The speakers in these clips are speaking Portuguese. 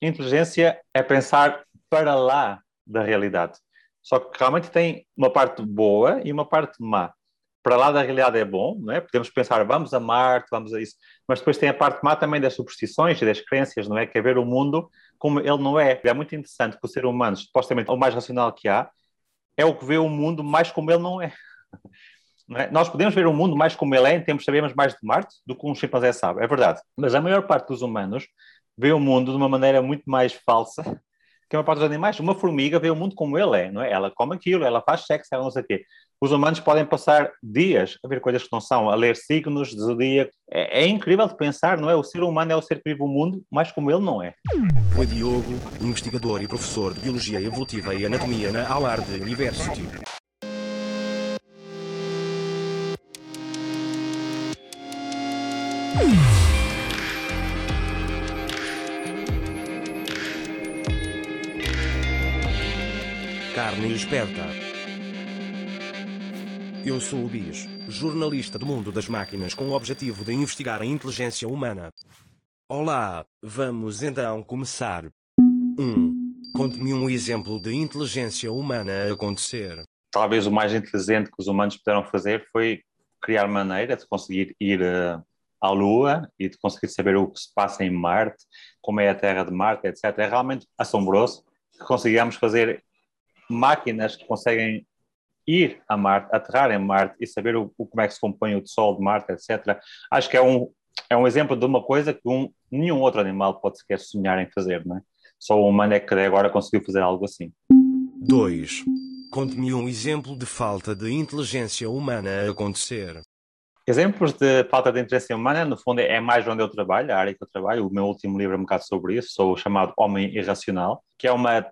inteligência é pensar para lá da realidade. Só que realmente tem uma parte boa e uma parte má. Para lá da realidade é bom, não é? Podemos pensar, vamos a Marte, vamos a isso, mas depois tem a parte má também das superstições e das crenças, não é? Que é ver o mundo como ele não é. É muito interessante que o ser humano, supostamente o mais racional que há, é o que vê o mundo mais como ele não é. Não é? Nós podemos ver o mundo mais como ele é, em termos sabemos mais de Marte do que um chimpanzé sabe, é verdade. Mas a maior parte dos humanos vê o mundo de uma maneira muito mais falsa que a maior parte dos animais. Uma formiga vê o mundo como ele é, não é? Ela come aquilo, ela faz sexo, ela não sei o quê. Os humanos podem passar dias a ver coisas que não são, a ler signos zodíaco. É, é, incrível de pensar, não é? O ser humano é o ser que vive o mundo, mas como ele não é. Foi Diogo, investigador e professor de Biologia Evolutiva e Anatomia na Howard University. Carne esperta. Eu sou o Bis, jornalista do mundo das máquinas com o objetivo de investigar a inteligência humana. Olá, vamos então começar. 1. Um, Conte-me um exemplo de inteligência humana a acontecer. Talvez o mais inteligente que os humanos puderam fazer foi criar maneira de conseguir ir uh, à Lua e de conseguir saber o que se passa em Marte, como é a Terra de Marte, etc. É realmente assombroso que consigamos fazer máquinas que conseguem ir a Marte, aterrar em Marte e saber o, o, como é que se compõe o Sol de Marte, etc. Acho que é um, é um exemplo de uma coisa que um, nenhum outro animal pode sequer sonhar em fazer, não é? Só o humano é que agora conseguiu fazer algo assim. 2. Conte-me um exemplo de falta de inteligência humana a acontecer. Exemplos de falta de inteligência humana, no fundo, é mais onde eu trabalho, a área que eu trabalho. O meu último livro é um bocado sobre isso, sou o chamado Homem Irracional, que é uma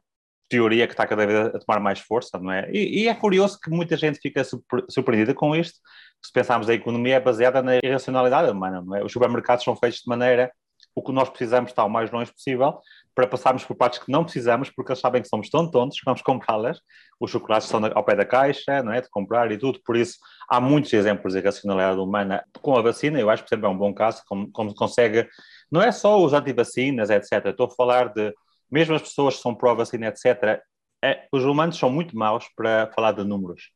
teoria que está cada vez a tomar mais força, não é? E, e é curioso que muita gente fica surpreendida com isto. Se pensarmos a economia é baseada na irracionalidade humana, não é? Os supermercados são feitos de maneira o que nós precisamos está o mais longe possível para passarmos por partes que não precisamos, porque eles sabem que somos tão tontos que vamos comprá-las. Os chocolates estão ao pé da caixa, não é? De comprar e tudo. Por isso, há muitos exemplos de irracionalidade humana com a vacina. Eu acho que, exemplo, é um bom caso, como, como consegue. Não é só os antivacinas, etc. Estou a falar de mesmo as pessoas que são pró-vacina, etc., é, os humanos são muito maus para falar de números.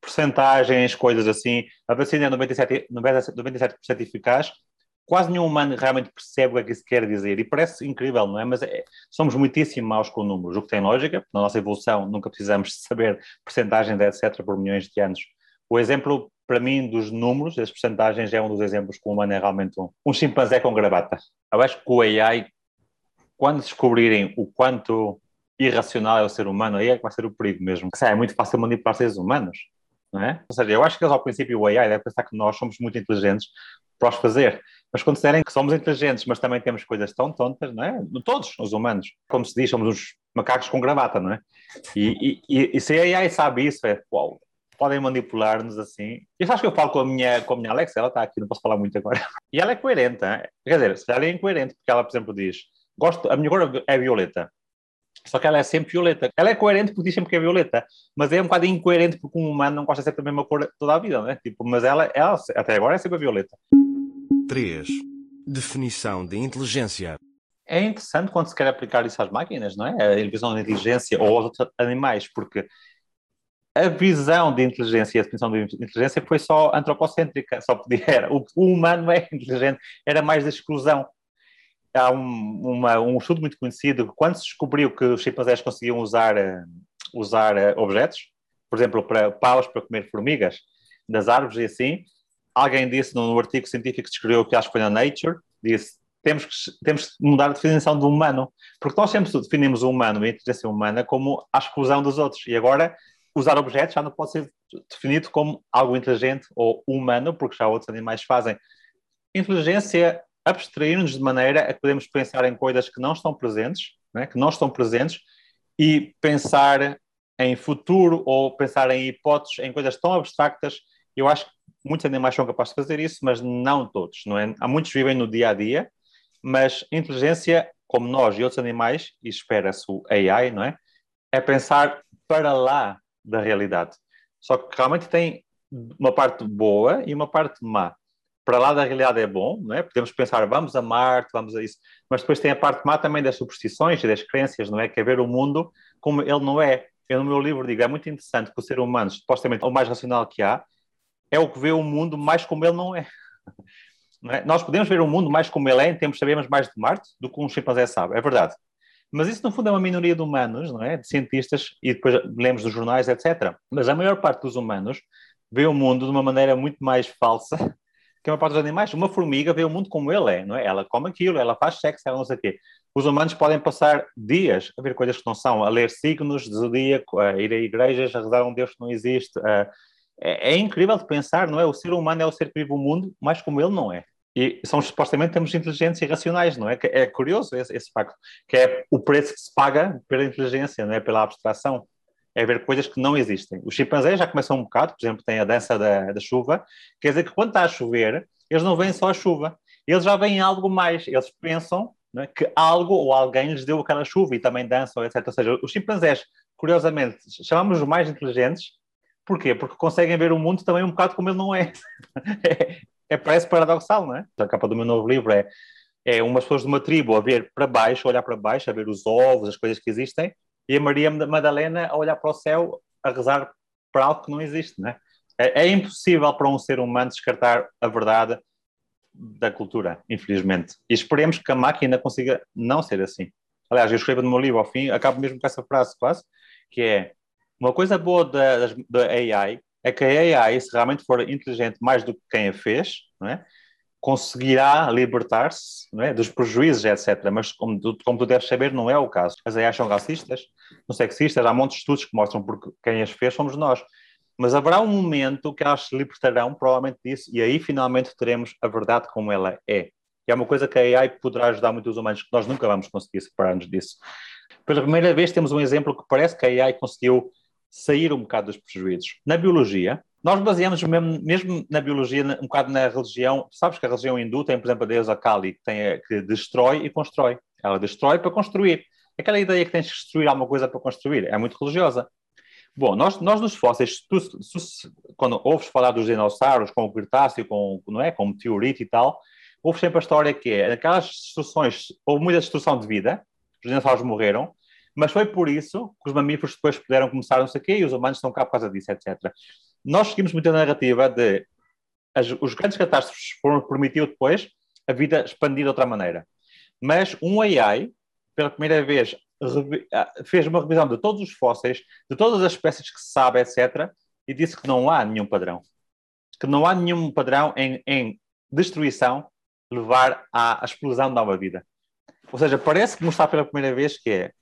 Percentagens, coisas assim. A vacina é 97%, 97 eficaz. Quase nenhum humano realmente percebe o que é que isso quer dizer. E parece incrível, não é? Mas é, somos muitíssimo maus com números, o que tem lógica. Na nossa evolução nunca precisamos saber percentagens, etc., por milhões de anos. O exemplo, para mim, dos números, das percentagens, é um dos exemplos que o humano é realmente um, um chimpanzé com gravata. Eu acho que o AI quando descobrirem o quanto irracional é o ser humano, aí é que vai ser o perigo mesmo. É muito fácil manipular seres humanos, não é? Ou seja, eu acho que eles, ao princípio, o AI deve pensar que nós somos muito inteligentes para os fazer. Mas disserem que somos inteligentes, mas também temos coisas tão tontas, não é? Todos os humanos. Como se diz, somos uns macacos com gravata, não é? E, e, e se a AI sabe isso, é, uau, podem manipular-nos assim. Isso acho que eu falo com a minha, com a minha Alexa, ela está aqui, não posso falar muito agora. E ela é coerente, é? quer dizer, se ela é incoerente, porque ela, por exemplo, diz Gosto, a minha cor é violeta. Só que ela é sempre violeta. Ela é coerente porque diz sempre que é violeta, mas é um bocado incoerente porque um humano não gosta de ser da mesma cor toda a vida, né? Tipo, mas ela, ela até agora é sempre a violeta. 3. Definição de inteligência. É interessante quando se quer aplicar isso às máquinas, não é? A visão de inteligência ou aos outros animais, porque a visão de inteligência e a definição de inteligência foi só antropocêntrica, só podia era. O, o humano é inteligente, era mais da exclusão há um, uma, um estudo muito conhecido quando se descobriu que os chimpanzés conseguiam usar, uh, usar uh, objetos, por exemplo, para paus para comer formigas das árvores e assim, alguém disse no, artigo científico que descreveu, que acho que foi na Nature, disse temos que, temos que mudar a definição do humano, porque nós sempre definimos o humano e a inteligência humana como a exclusão dos outros, e agora usar objetos já não pode ser definido como algo inteligente ou humano, porque já outros animais fazem. Inteligência abstrair-nos de maneira a que podemos pensar em coisas que não estão presentes, né, que não estão presentes, e pensar em futuro ou pensar em hipóteses, em coisas tão abstractas. Eu acho que muitos animais são capazes de fazer isso, mas não todos. Não é? Há muitos vivem no dia a dia, mas inteligência, como nós e outros animais, e espera-se o AI, não é? É pensar para lá da realidade. Só que realmente tem uma parte boa e uma parte má para lá da realidade é bom, não é? Podemos pensar, vamos a Marte, vamos a isso, mas depois tem a parte má também das superstições e das crenças, não é? Que é ver o mundo como ele não é. Eu no meu livro digo, é muito interessante que o ser humano, supostamente o mais racional que há, é o que vê o mundo mais como ele não é. Não é? Nós podemos ver o mundo mais como ele é, em termos sabemos mais de Marte do que um chimpanzé sabe, é verdade. Mas isso, no fundo, é uma minoria de humanos, não é? De cientistas, e depois lemos dos jornais, etc. Mas a maior parte dos humanos vê o mundo de uma maneira muito mais falsa que a maior parte dos animais. Uma formiga vê o mundo como ele é, não é? Ela come aquilo, ela faz sexo, ela não sei o quê. Os humanos podem passar dias a ver coisas que não são, a ler signos zodíaco, a ir a igrejas, a rezar um Deus que não existe. A... É, é, incrível de pensar, não é? O ser humano é o ser que vive o mundo, mas como ele não é. E são supostamente temos inteligentes e racionais, não é? É curioso esse, esse facto, que é o preço que se paga pela inteligência, não é? Pela abstração é ver coisas que não existem. Os chimpanzés já começam um bocado, por exemplo, tem a dança da, da chuva, quer dizer que quando está a chover, eles não veem só a chuva, eles já veem algo mais, eles pensam é, que algo ou alguém lhes deu aquela chuva e também dançam, etc. Ou seja, os chimpanzés, curiosamente, chamamos os mais inteligentes, porquê? Porque conseguem ver o mundo também um bocado como ele não é. é, é parece paradoxal, não é? A capa do meu novo livro é é umas pessoas de uma tribo a ver para baixo, a olhar para baixo, a ver os ovos, as coisas que existem, e a Maria Madalena a olhar para o céu, a rezar para algo que não existe, né? É, é impossível para um ser humano descartar a verdade da cultura, infelizmente. E esperemos que a máquina consiga não ser assim. Aliás, eu escrevo no meu livro ao fim, acabo mesmo com essa frase quase, que é uma coisa boa da, da AI é que a AI, se realmente for inteligente mais do que quem a fez, não é? Conseguirá libertar-se é? dos prejuízos, etc. Mas, como tu, como tu deves saber, não é o caso. As AIs são racistas, são sexistas, há montes de estudos que mostram porque quem as fez somos nós. Mas haverá um momento que elas se libertarão, provavelmente, disso, e aí finalmente teremos a verdade como ela é. E é uma coisa que a AI poderá ajudar muitos humanos, que nós nunca vamos conseguir separar-nos disso. Pela primeira vez temos um exemplo que parece que a AI conseguiu sair um bocado dos prejuízos. Na biologia, nós baseamos mesmo, mesmo na biologia, um bocado na religião. Sabes que a religião hindu tem, por exemplo, a deusa Kali, que, tem, que destrói e constrói. Ela destrói para construir. Aquela ideia que tens que destruir alguma coisa para construir é muito religiosa. Bom, nós, nós nos fósseis, tu, quando ouves falar dos dinossauros com o Cretáceo, com, não é, com o meteorito e tal, ouves sempre a história que é, naquelas destruções, houve muita destruição de vida, os dinossauros morreram, mas foi por isso que os mamíferos depois puderam começar não sei o quê e os humanos estão cá por causa disso, etc nós seguimos muito a narrativa de as, os grandes catástrofes foram permitiu depois a vida expandir de outra maneira. Mas um AI, pela primeira vez, fez uma revisão de todos os fósseis, de todas as espécies que se sabe, etc., e disse que não há nenhum padrão. Que não há nenhum padrão em, em destruição levar à, à explosão de nova vida. Ou seja, parece que mostrar pela primeira vez que é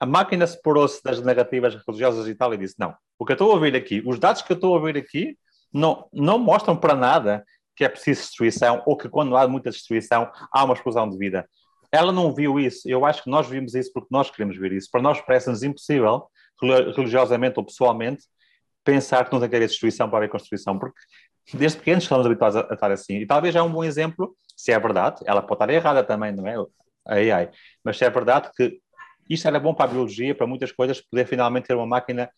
a máquina separou-se das narrativas religiosas e tal e disse: não, o que eu estou a ouvir aqui, os dados que eu estou a ouvir aqui, não, não mostram para nada que é preciso destruição ou que quando há muita destruição há uma explosão de vida. Ela não viu isso, eu acho que nós vimos isso porque nós queremos ver isso. Para nós parece-nos impossível, religiosamente ou pessoalmente, pensar que não tem que haver destruição para haver construção, porque desde pequenos estamos habituados a, estar assim. E talvez é um bom exemplo, se é verdade, ela pode estar errada também, não é? A AI, mas se é verdade que isto era bom para a biologia, para muitas coisas, poder finalmente ter uma máquina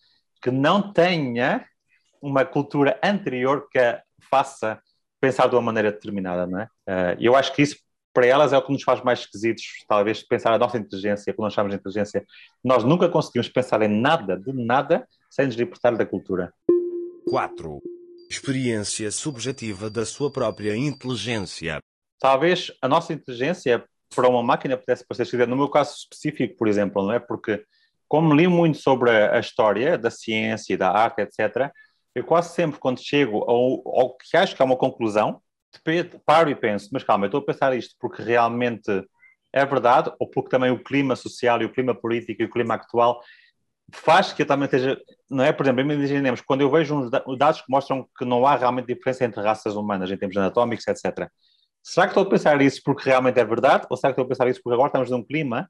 que não tenha uma cultura anterior que a faça pensar de uma maneira determinada, não é? Uh, eu acho que isso para elas é o que nos faz mais esquisitos, talvez pensar a nossa inteligência, quando nós chamamos de inteligência. Nós nunca conseguimos pensar em nada, de nada, sem nos libertar da cultura. 4. Experiência subjetiva da sua própria inteligência. Talvez a nossa inteligência para uma máquina pudesse parecer esquisito. No meu caso específico, por exemplo, não é? Porque, como li muito sobre a, história da ciência e da arte, etc., eu quase sempre, quando chego ao, ao que acho que é uma conclusão, paro e penso, mas calma, eu estou a pensar isto porque realmente é verdade, ou porque também o clima social e o clima político e o clima atual faz que eu também esteja, não é? Por exemplo, imaginemos, quando eu vejo uns dados que mostram que não há realmente diferença entre raças humanas em termos anatómicos, etc. Será que estou a pensar isso porque realmente é verdade? Ou será que estou a pensar isso porque agora estamos num clima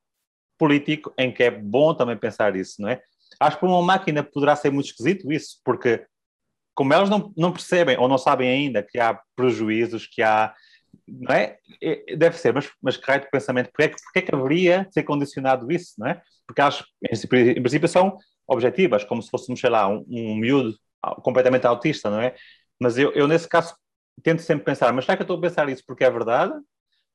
político em que é bom também pensar isso, não é? Acho que para uma máquina poderá ser muito esquisito isso, porque como elas não, não percebem ou não sabem ainda que há prejuízos, que há. Não é? deve ser, mas, mas de pensamento, porque é, que, porque é que haveria de ser condicionado isso, não é? Porque elas, em princípio, são objetivas, como se fôssemos, sei lá, um, um miúdo completamente autista, não é? Mas eu, eu, nesse caso, tento sempre pensar, mas será que eu estou a pensar isso porque é verdade?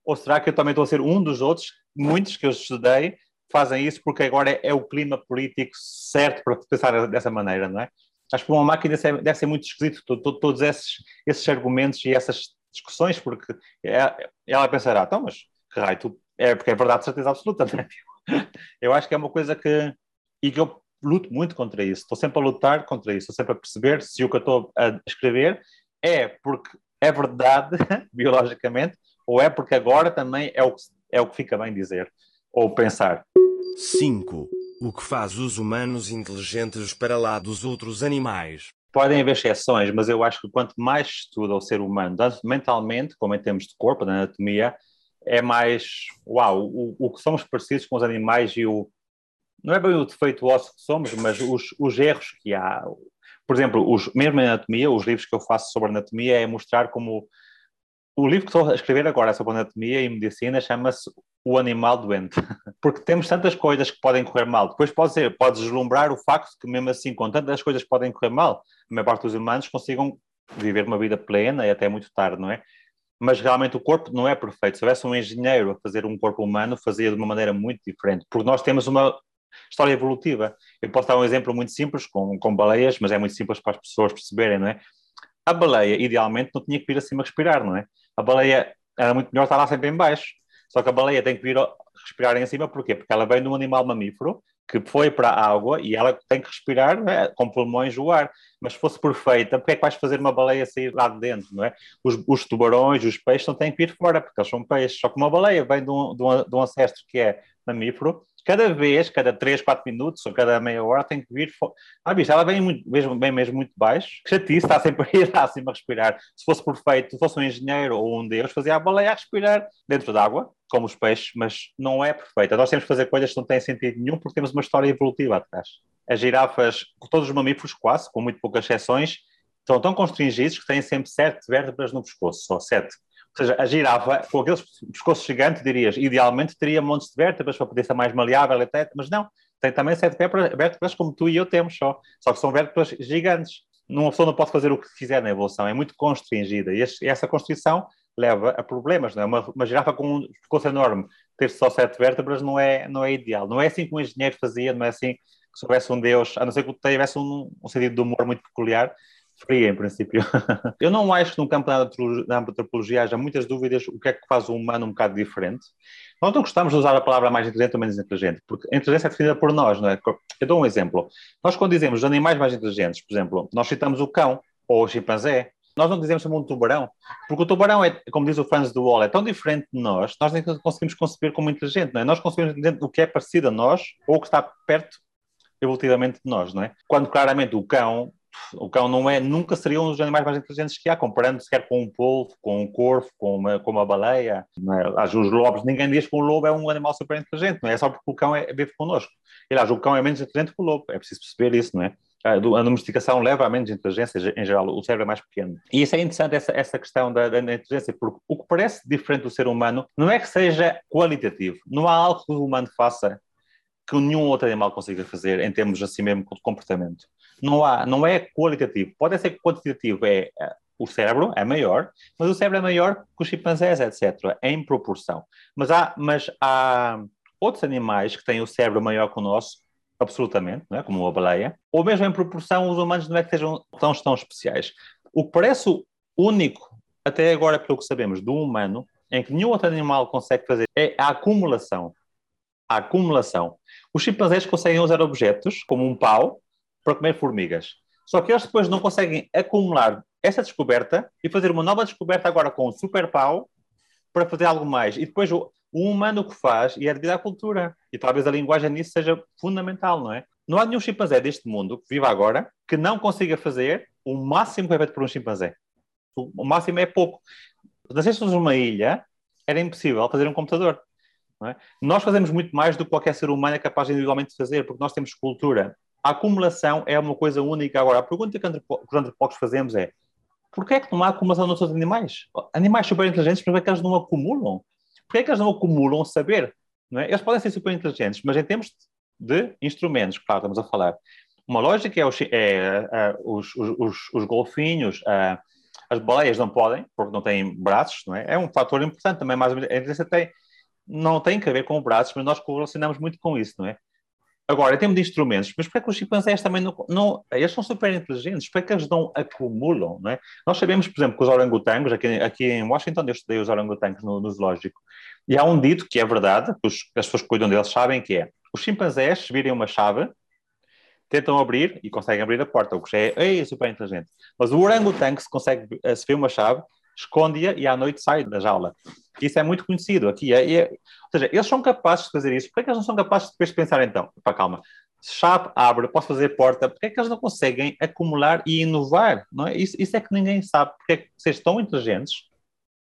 Ou será que eu também estou a ser um dos outros, muitos que eu estudei, fazem isso porque agora é, é o clima político certo para pensar dessa maneira, não é? Acho que uma máquina deve ser, deve ser muito esquisito, todos esses, esses argumentos e essas discussões, porque é, ela pensará, então, mas que raio, tu, é porque é verdade de certeza absoluta, não é? Eu acho que é uma coisa que, e que eu luto muito contra isso, estou sempre a lutar contra isso, estou sempre a perceber se o que eu estou a escrever é porque é verdade, biologicamente, ou é porque agora também é o que, é o que fica bem dizer, ou pensar. 5. O que faz os humanos inteligentes para lá dos outros animais? Podem haver exceções, mas eu acho que quanto mais estuda o ser humano, tanto mentalmente como em termos de corpo, da anatomia, é mais, uau, o, o que somos parecidos com os animais e o, não é bem o defeito ósseo que somos, mas os, os erros que há. Por exemplo, os, mesmo em anatomia, os livros que eu faço sobre anatomia é mostrar como. O livro que estou a escrever agora sobre anatomia e medicina chama-se O Animal Doente. Porque temos tantas coisas que podem correr mal. Depois pode ser, pode deslumbrar o facto que, mesmo assim, com tantas coisas que podem correr mal, a maior parte dos humanos consigam viver uma vida plena e até muito tarde, não é? Mas realmente o corpo não é perfeito. Se houvesse um engenheiro a fazer um corpo humano, fazia de uma maneira muito diferente. Porque nós temos uma história evolutiva. Eu posso dar um exemplo muito simples com, com baleias, mas é muito simples para as pessoas perceberem, não é? A baleia, idealmente, não tinha que vir acima respirar, não é? A baleia era muito melhor estar lá sempre em baixo. Só que a baleia tem que vir respirar em cima, porquê? Porque ela vem de um animal mamífero que foi para a água e ela tem que respirar é? com pulmões o ar. Mas se fosse perfeita, porque é que vais fazer uma baleia sair lá de dentro, não é? Os, os tubarões, os peixes não têm que vir fora, porque eles são peixes. Só que uma baleia vem de um, de um, de um ancestro que é mamífero, cada vez, cada 3, 4 minutos ou cada meia hora tem que vir. Ah, bicho, ela vem, muito, bem mesmo muito baixo. Que chatice, está sempre a ir acima a respirar. Se fosse perfeito, se fosse um engenheiro ou um deus, fazia a baleia a respirar dentro d'água, como os peixes, mas não é perfeita. Nós temos que fazer coisas que não têm sentido nenhum porque temos uma história evolutiva atrás. As girafas, todos os mamíferos quase, com muito poucas exceções, estão tão constringidos que têm sempre sete vértebras no pescoço, só sete. Ou seja, a girafa, com aqueles pescoços gigantes, dirias, idealmente teria montes de vértebras para poder ser mais maleável, etc. Mas não, tem também sete vértebras como tu e eu temos só. Só que são vértebras gigantes. Uma pessoa não pode fazer o que quiser na evolução, é muito constringida. E essa constrição leva a problemas. Não é? uma, uma girafa com um pescoço enorme, ter só sete vértebras não é, não é ideal. Não é assim que um engenheiro fazia, não é assim que se houvesse um Deus, a não ser que tivesse um, um sentido de humor muito peculiar, fria, em princípio. eu não acho que no campo da antropologia haja muitas dúvidas o que é que faz o humano um bocado diferente. Nós não gostamos de usar a palavra mais inteligente ou menos inteligente, porque a inteligência é definida por nós, não é? Eu dou um exemplo. Nós, quando dizemos os animais mais inteligentes, por exemplo, nós citamos o cão ou o chimpanzé, nós não dizemos um tubarão, porque o tubarão é, como diz o fãs do Wall, é tão diferente de nós, nós nem conseguimos conceber como inteligente, não é? Nós conseguimos entender o que é parecido a nós ou o que está perto evolutivamente de nós, não é? Quando claramente o cão o cão não é, nunca seria um dos animais mais inteligentes que há, comparando sequer com um polvo, com um corvo, com uma, com uma baleia. É? Os lobos, ninguém diz que um lobo é um animal super inteligente, não é? é só porque o cão é, vive connosco. Aliás, o cão é menos inteligente que o lobo, é preciso perceber isso, não é? A domesticação leva a menos inteligência, em geral, o cérebro é mais pequeno. E isso é interessante, essa, essa questão da, da, inteligência, porque o que parece diferente do ser humano não é que seja qualitativo, não há algo que o humano faça que nenhum outro animal consiga fazer em termos assim mesmo de comportamento não, há, não é qualitativo. Pode ser quantitativo é, é o cérebro é maior, mas o cérebro é maior que os chimpanzés, etc., em proporção. Mas há, mas há outros animais que têm o cérebro maior que o nosso, absolutamente, não é? como a baleia, ou mesmo em proporção, os humanos não é que sejam tão, tão especiais. O que parece único, até agora, pelo que sabemos, do humano, em que nenhum outro animal consegue fazer, é a acumulação. A acumulação. Os chimpanzés conseguem usar objetos, como um pau, para comer formigas. Só que eles depois não conseguem acumular essa descoberta e fazer uma nova descoberta agora com o super pau para fazer algo mais. E depois o, o humano o que faz e é devido à cultura. E talvez a linguagem nisso seja fundamental, não é? Não há nenhum chimpanzé deste mundo que viva agora que não consiga fazer o máximo que é feito por um chimpanzé. O, máximo é pouco. Se fôssemos uma ilha, era impossível fazer um computador. É? Nós fazemos muito mais do que qualquer ser humano é capaz individualmente de fazer, porque nós temos cultura a acumulação é uma coisa única. Agora, a pergunta que os antropólogos fazemos é porquê é que não há acumulação nos outros animais? Animais super inteligentes, por que é que eles não acumulam? Porquê é que eles não acumulam saber? Não é? Eles podem ser super inteligentes, mas em termos de instrumentos, claro, estamos a falar. Uma lógica é, os, é, é os, os, os, golfinhos, As baleias não podem, porque não têm braços, não é? É um fator importante também, menos. A inteligência tem, não tem que ver com braços, mas nós correlacionamos muito com isso, não é? Agora, em termos de instrumentos, mas para que os chimpanzés também não, não, Eles são super inteligentes, para que eles não acumulam, não é? Nós sabemos, por exemplo, que os orangotangos, aqui, aqui em Washington, eu estudei os orangotangos no, no zoológico, e há um dito que é verdade, que os, as pessoas que cuidam deles sabem, que é os chimpanzés, se virem uma chave, tentam abrir e conseguem abrir a porta, o que é, é super inteligente. Mas o orangotango, se consegue se vê uma chave, esconde-a e à noite sai da jaula. Isso é muito conhecido aqui. É, é, ou seja, eles são capazes de fazer isso. Por que, é que eles não são capazes de depois de pensar então? Pá, calma. Chave abre, posso fazer porta. Por que é que eles não conseguem acumular e inovar? Não é? isso, isso é que ninguém sabe. Porque é que vocês estão inteligentes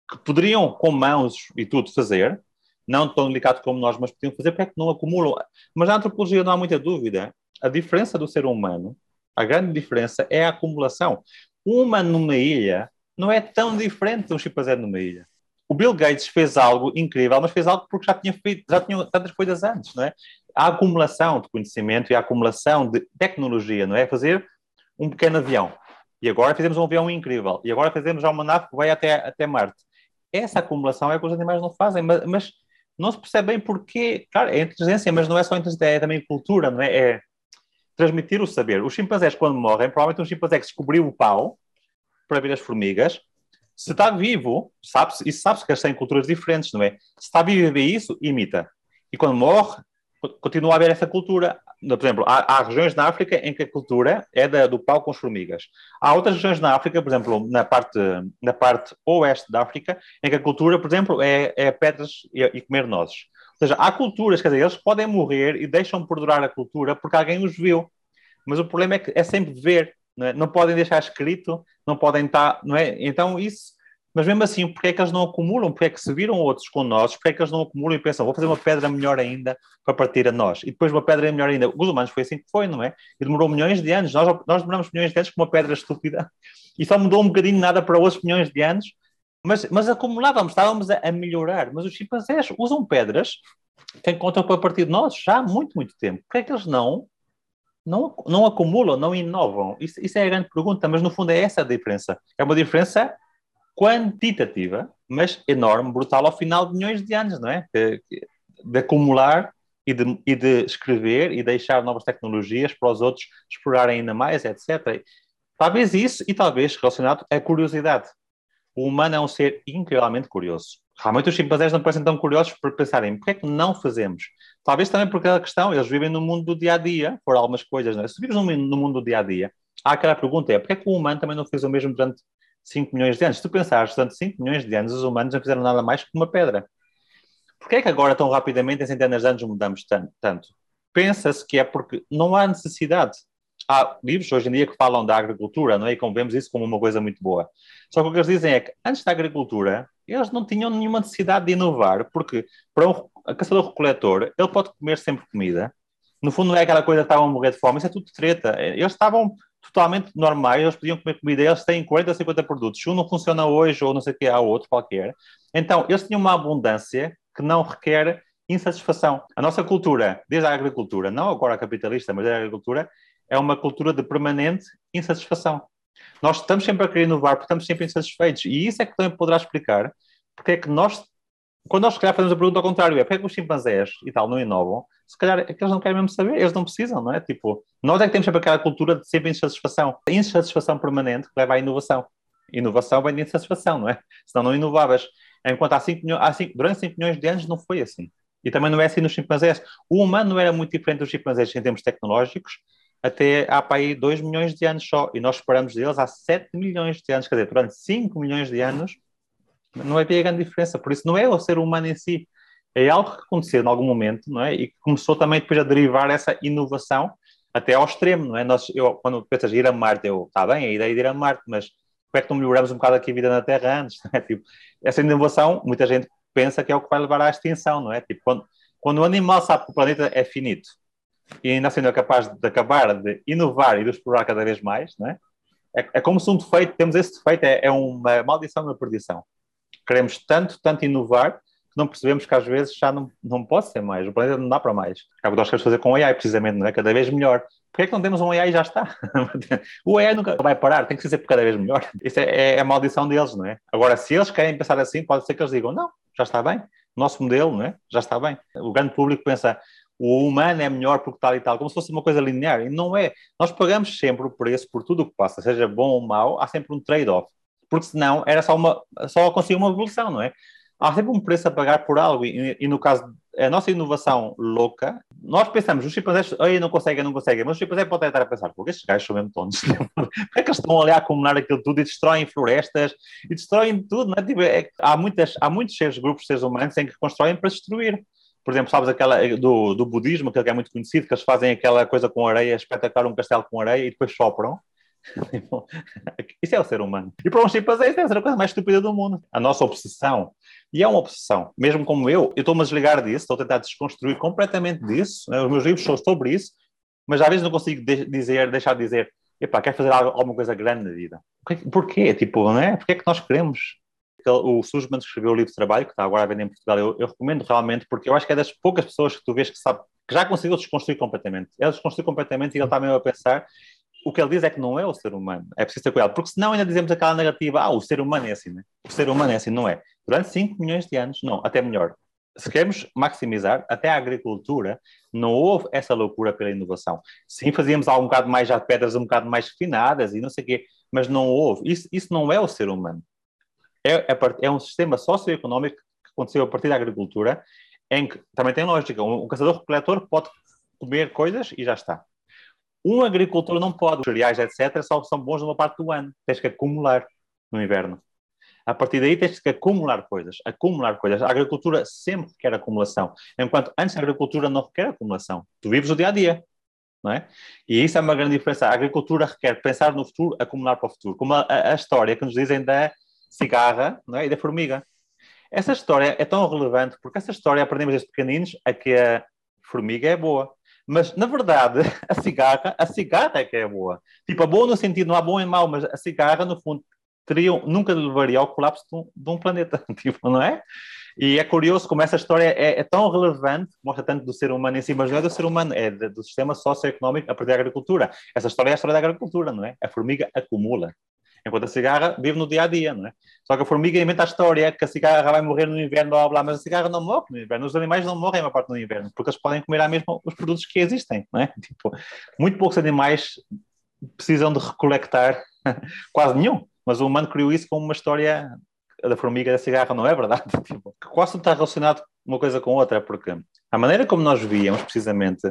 que poderiam, com mãos e tudo, fazer, não tão delicado como nós, mas podiam fazer, porque é que não acumulam? Mas na antropologia não há muita dúvida. A diferença do ser humano, a grande diferença é a acumulação. Uma numa ilha não é tão diferente de um chimpanzé numa ilha. O Bill Gates fez algo incrível, mas fez algo porque já tinha feito, já tinha tantas coisas antes, não é? A acumulação de conhecimento e a acumulação de tecnologia, não é? Fazer um pequeno avião. E agora fizemos um avião incrível. E agora fazemos já uma nave que vai até, até Marte. Essa acumulação é que os animais não fazem, mas, mas não se percebe bem porquê. Claro, é inteligência, mas não é só inteligência, é também cultura, não é? É transmitir o saber. Os chimpanzés, quando morrem, provavelmente um chimpanzé que descobriu o pau para ver as formigas, se está vivo, sabe-se, e sabe-se que eles têm culturas diferentes, não é? Se está vivo e vê isso, imita. E quando morre, continua a haver essa cultura. Por exemplo, há, há regiões na África em que a cultura é da, do pau com as formigas. Há outras regiões na África, por exemplo, na parte, na parte oeste da África, em que a cultura, por exemplo, é, é pedras e, e comer nozes. Ou seja, há culturas, quer dizer, eles podem morrer e deixam perdurar a cultura porque alguém os viu. Mas o problema é que é sempre ver, não, é? não podem deixar escrito, não podem estar, não é? Então isso mas mesmo assim, porque é que eles não acumulam? Porque é que se viram outros com nós? Porque é que eles não acumulam e pensam, vou fazer uma pedra melhor ainda para partir a nós? E depois uma pedra melhor ainda. Os humanos foi assim que foi, não é? E demorou milhões de anos. Nós, nós demoramos milhões de anos com uma pedra estúpida e só mudou um bocadinho nada para outros milhões de anos. Mas, mas acumulávamos, estávamos a, a melhorar. Mas os chimpanzés usam pedras que encontram para partir de nós já há muito, muito tempo. Porque é que eles não não, não acumulam, não inovam? Isso, isso, é a grande pergunta, mas no fundo é essa a diferença. É uma diferença quantitativa, mas enorme, brutal, ao final de milhões de anos, não é? De, de acumular e de, e de, escrever e deixar novas tecnologias para os outros explorarem ainda mais, etc. Talvez isso, e talvez relacionado à curiosidade. O humano é um ser incrivelmente curioso. Realmente os chimpanzés não parecem tão curiosos por pensarem, por que é que não fazemos? Talvez também por aquela questão, eles vivem no mundo do dia a dia, por algumas coisas, não é? Se vivemos no mundo do dia a dia, há aquela pergunta: é por que é que o humano também não fez o mesmo durante 5 milhões de anos. Se tu pensares, durante 5 milhões de anos, os humanos não fizeram nada mais que uma pedra. Porquê é que agora, tão rapidamente, em centenas de anos, mudamos tanto? Pensa-se que é porque não há necessidade. Há livros hoje em dia que falam da agricultura, não é? E como vemos isso como uma coisa muito boa. Só que o que eles dizem é que antes da agricultura, eles não tinham nenhuma necessidade de inovar, porque para um caçador-recoletor, ele pode comer sempre comida. No fundo, não é aquela coisa que estavam a morrer de fome, isso é tudo treta. Eles estavam totalmente normais, eles podiam comer comida, eles têm 40, 50 produtos, um não funciona hoje ou não sei o que, há outro qualquer. Então, eles tinham uma abundância que não requer insatisfação. A nossa cultura, desde a agricultura, não agora capitalista, mas a agricultura, é uma cultura de permanente insatisfação. Nós estamos sempre a querer inovar porque estamos sempre insatisfeitos. E isso é que também poderá explicar porque é que nós quando nós, se calhar, fazemos a pergunta ao contrário, é porque é que os chimpanzés e tal não inovam? Se calhar é que eles não querem mesmo saber, eles não precisam, não é? Tipo, nós é que temos sempre aquela cultura de sempre insatisfação. A insatisfação permanente que leva à inovação. Inovação vem de insatisfação, não é? Senão não inovavas. Enquanto há cinco, cinco, durante 5 milhões de anos não foi assim. E também não é assim nos chimpanzés. O humano não era muito diferente dos chimpanzés em termos tecnológicos, até há para aí 2 milhões de anos só. E nós esperamos deles há 7 milhões de anos. Quer dizer, durante 5 milhões de anos não havia grande diferença. Por isso, não é o ser humano em si, é algo que aconteceu em algum momento, não é? E começou também depois a derivar essa inovação até ao extremo, não é? Nós, eu, quando pensas ir a Marte, eu, está bem, a ideia de ir a Marte, mas como é que não melhoramos um bocado aqui a vida na Terra antes, é? Tipo, essa inovação, muita gente pensa que é o que vai levar à extinção, não é? Tipo, quando, quando o animal sabe que o planeta é finito e ainda sendo capaz de acabar de inovar e de explorar cada vez mais, não é? É, é como se um defeito, temos esse defeito, é, é uma maldição na perdição queremos tanto, tanto inovar, que não percebemos que às vezes já não, não pode ser mais, o planeta não dá para mais. É o que nós queremos fazer com o AI, precisamente, não é? Cada vez melhor. Porquê é que não temos um AI e já está? o AI nunca vai parar, tem que ser cada vez melhor. Isso é, é, a maldição deles, não é? Agora, se eles querem pensar assim, pode ser que eles digam, não, já está bem, nosso modelo, não é? Já está bem. O grande público pensa, o humano é melhor porque tal e tal, como se fosse uma coisa linear, e não é. Nós pagamos sempre o preço por tudo o que passa, seja bom ou mau, há sempre um trade-off, porque senão era só uma, só conseguir uma evolução, não é? Há sempre um preço a pagar por algo, e, e no caso, a nossa inovação louca, nós pensamos, os chimpanzés, aí não conseguem, não conseguem, mas os chimpanzés podem estar a pensar, porque estes gajos são mesmo tontos, porque é que eles estão ali a acumular aquilo tudo e destroem florestas, e destroem tudo, não é? Tipo, é há, muitas, há muitos seres, grupos de seres humanos em que constroem para destruir por exemplo, sabes aquela do, do budismo, aquele que é muito conhecido, que eles fazem aquela coisa com areia, espetacular um castelo com areia e depois sopram. Isso é o ser humano. E para isso deve ser a coisa mais estúpida do mundo. A nossa obsessão. E é uma obsessão. Mesmo como eu, eu estou-me a desligar disso, estou a tentar desconstruir completamente disso. Né? Os meus livros são sobre isso, mas às vezes não consigo de dizer, deixar de dizer, epá, quero fazer alguma coisa grande na vida. Porquê? Tipo, não é? Porquê é que nós queremos? O Sussman escreveu o livro de trabalho, que está agora a vender em Portugal, eu, eu, recomendo realmente, porque eu acho que é das poucas pessoas que tu vês que sabe, que já conseguiu desconstruir completamente. Ele desconstruiu completamente e ele está mesmo a pensar. O que ele diz é que não é o ser humano, é preciso ter cuidado, porque senão ainda dizemos aquela negativa, ah, o ser humano é assim, né? O ser humano é assim, não é? Durante 5 milhões de anos, não, até melhor. Se queremos maximizar, até a agricultura, não houve essa loucura pela inovação. Sim, fazíamos algo um bocado mais já pedras um bocado mais refinadas e não sei o quê, mas não houve. Isso, isso não é o ser humano é, é, é um sistema socioeconómico que aconteceu a partir da agricultura, em que também tem lógica. Um, um caçador-recoletor pode comer coisas e já está. Um agricultor não pode. Os cereais, etc., só são bons numa parte do ano. Tens que acumular no inverno. A partir daí tens que acumular coisas, acumular coisas. A agricultura sempre quer acumulação, enquanto antes a agricultura não requer acumulação. Tu vives o dia a dia, não é? E isso é uma grande diferença. A agricultura requer pensar no futuro, acumular para o futuro. Como a, a história que nos dizem da cigarra não é? e da formiga. Essa história é tão relevante porque essa história aprendemos desde pequeninos a que a formiga é boa. Mas, na verdade, a cigarra, a cigarra é que é boa. Tipo, a boa no sentido, não há bom e mau, mas a cigarra, no fundo, teria, nunca levaria ao colapso de um, de um planeta, tipo, não é? E é curioso como essa história é, é, tão relevante, mostra tanto do ser humano em si, mas não é do ser humano, é do sistema socioeconómico a partir da agricultura. Essa história é a história da agricultura, não é? A formiga acumula. Enquanto a cigarra vive no dia a dia, não é? Só que a formiga inventa a história que a cigarra vai morrer no inverno, blá blá, mas a cigarra não morre no inverno. Os animais não morrem a parte no inverno, porque eles podem comer à mesma os produtos que existem, não é? Tipo, muito poucos animais precisam de recolectar quase nenhum, mas o humano criou isso como uma história da formiga e da cigarra, não é verdade? Tipo, quase está relacionado uma coisa com outra, porque a maneira como nós víamos, precisamente,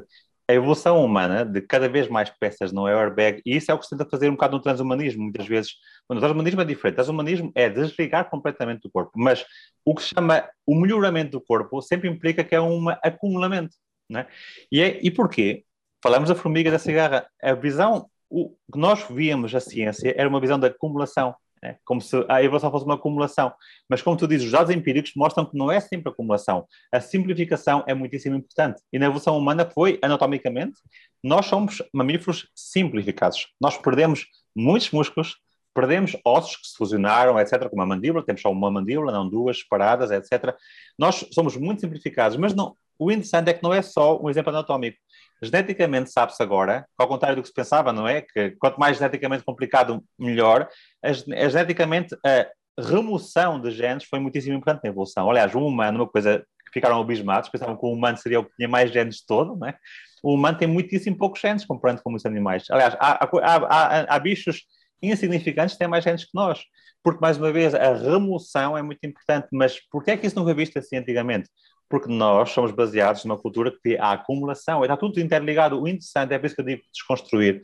a evolução humana de cada vez mais peças no airbag, e isso é o que se tenta fazer um bocado no transhumanismo, muitas vezes. O transhumanismo é diferente. O transhumanismo é desligar completamente do corpo, mas o que se chama o melhoramento do corpo sempre implica que é um acumulamento. Né? E, é, e porquê? Falamos da formiga da cigarra. A visão, o que nós víamos a ciência era uma visão de acumulação. É como se a evolução fosse uma acumulação. Mas, como tu dizes, os dados empíricos mostram que não é sempre acumulação. A simplificação é muitíssimo importante. E na evolução humana foi, anatomicamente, nós somos mamíferos simplificados. Nós perdemos muitos músculos, perdemos ossos que se fusionaram, etc., como a mandíbula, temos só uma mandíbula, não duas separadas, etc. Nós somos muito simplificados, mas não, o interessante é que não é só um exemplo anatómico. Geneticamente sabe-se agora, ao contrário do que se pensava, não é? Que quanto mais geneticamente complicado, melhor. A, geneticamente, a remoção de genes foi muitíssimo importante na evolução. Aliás, o humano, uma coisa que ficaram abismados, pensavam que o humano seria o que tinha mais genes de todo, não é? O humano tem muitíssimo poucos genes comparando com os animais. Aliás, há, há, há, há bichos insignificantes têm mais genes que nós. Porque, mais uma vez, a remoção é muito importante. Mas por que é que isso não foi visto assim antigamente? Porque nós somos baseados numa cultura que a acumulação, está tudo interligado. O interessante é por isso que eu digo desconstruir.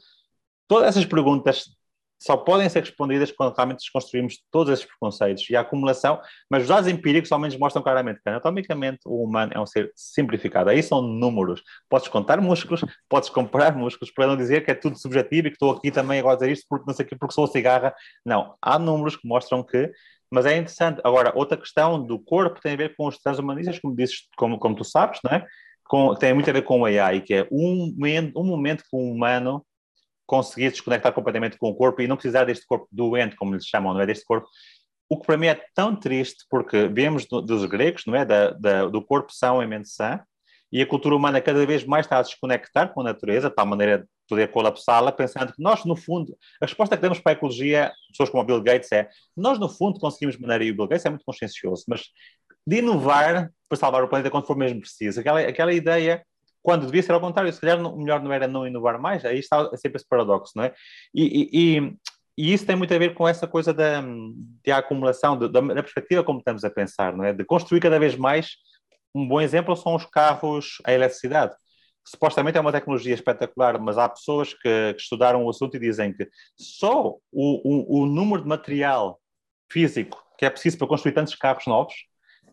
Todas essas perguntas só podem ser respondidas quando realmente desconstruímos todos esses preconceitos e a acumulação, mas os dados empíricos ao menos mostram claramente que anatomicamente o humano é um ser simplificado. Aí são números. Podes contar músculos, podes comparar músculos, para não dizer que é tudo subjetivo e que estou aqui também agora a dizer isto porque não sei o porque sou cigarra. Não, há números que mostram que mas é interessante. Agora, outra questão do corpo tem a ver com os transhumanistas, como dizes, como, como tu sabes, não é? Com, tem muito a ver com o AI, que é um, um momento que um humano conseguir desconectar completamente com o corpo e não precisar deste corpo doente, como eles chamam, não é? Deste corpo. O que para mim é tão triste, porque vemos do, dos gregos, não é? Da, da, do corpo são e mente sã, E a cultura humana cada vez mais está a desconectar com a natureza, de tal maneira de poder colapsá-la, pensando que nós, no fundo, a resposta que damos para a ecologia, pessoas como o Bill Gates, é nós, no fundo, conseguimos maneira, e o Bill Gates é muito consciencioso, mas de inovar para salvar o planeta quando for mesmo preciso. Aquela, aquela ideia, quando devia ser ao contrário, se calhar o melhor não era não inovar mais, aí está sempre esse paradoxo, não é? E, e, e isso tem muito a ver com essa coisa da, da acumulação, da, da perspectiva como estamos a pensar, não é? De construir cada vez mais um bom exemplo são os carros a eletricidade. Supostamente é uma tecnologia espetacular, mas há pessoas que, que estudaram o assunto e dizem que só o, o, o, número de material físico que é preciso para construir tantos carros novos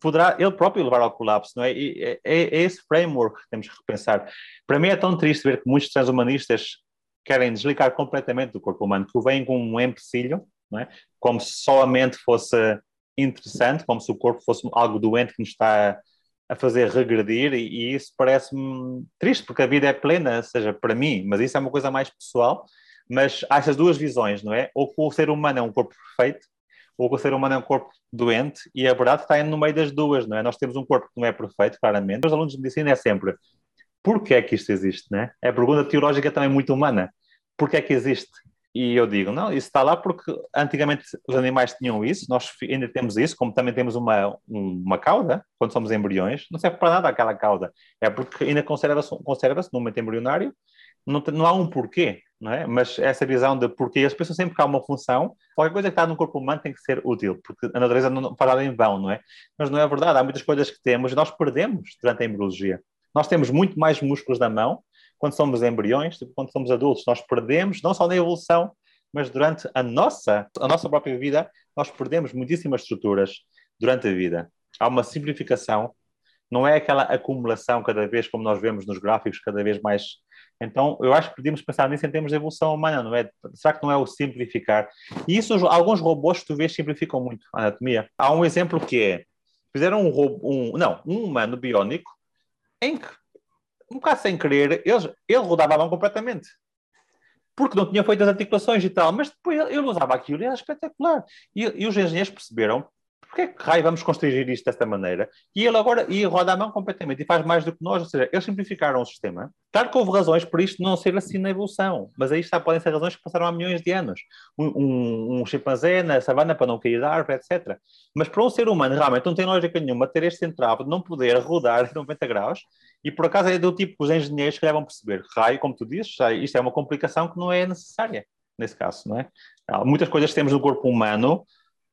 poderá ele próprio levar ao colapso, não é? É, é, é esse framework que temos que repensar. Para mim é tão triste ver que muitos transhumanistas querem desligar completamente do corpo humano, que o veem como um empecilho, não é? como se só a mente fosse interessante, como se o corpo fosse algo doente que nos está a fazer regredir, e, e isso parece-me triste, porque a vida é plena, seja para mim, mas isso é uma coisa mais pessoal. Mas há essas duas visões, não é? Ou que o ser humano é um corpo perfeito, ou que o ser humano é um corpo doente, e a verdade está no meio das duas, não é? Nós temos um corpo que não é perfeito, claramente. Os alunos de medicina é sempre porquê é que isto existe, né? É a pergunta teológica também muito humana. Porquê é que existe? E eu digo, não, isso está lá porque antigamente os animais tinham isso, nós ainda temos isso, como também temos uma, uma cauda, quando somos embriões, não serve para nada aquela cauda. É porque ainda conserva-se conserva no momento embrionário, não, não, há um porquê, não é? Mas essa visão de porquê, eles pensam sempre que há uma função, qualquer coisa que está no corpo humano tem que ser útil, porque a natureza não faz em vão, não é? Mas não é verdade, há muitas coisas que temos e nós perdemos durante a embriologia. Nós temos muito mais músculos na mão quando somos embriões que quando somos adultos. Nós perdemos, não só na evolução, mas durante a nossa, a nossa própria vida, nós perdemos muitíssimas estruturas durante a vida. Há uma simplificação, não é aquela acumulação cada vez, como nós vemos nos gráficos, cada vez mais. Então, eu acho que podemos pensar nisso em termos de evolução humana, não é? Será que não é o simplificar? E isso, alguns robôs que tu vês simplificam muito a anatomia. Há um exemplo que é, fizeram um robô, um, não, um humano biónico, em que um bocado sem querer, ele, ele rodava a mão completamente. Porque não tinha feito as articulações e tal, mas depois ele, ele usava aquilo e era espetacular. E, e os engenheiros perceberam porque que raio vamos construir isto desta maneira? E ele agora e roda a mão completamente e faz mais do que nós, ou seja, eles simplificaram o sistema. Claro que houve razões por isto não ser assim na evolução, mas aí está, podem ser razões que passaram há milhões de anos. Um, um, um chimpanzé na savana para não cair da árvore, etc. Mas para um ser humano, realmente não tem lógica nenhuma ter este central de não poder rodar 90 graus e por acaso é do tipo que os engenheiros que vão perceber. Raio, como tu dizes, isto é uma complicação que não é necessária nesse caso, não é? Há muitas coisas que temos no corpo humano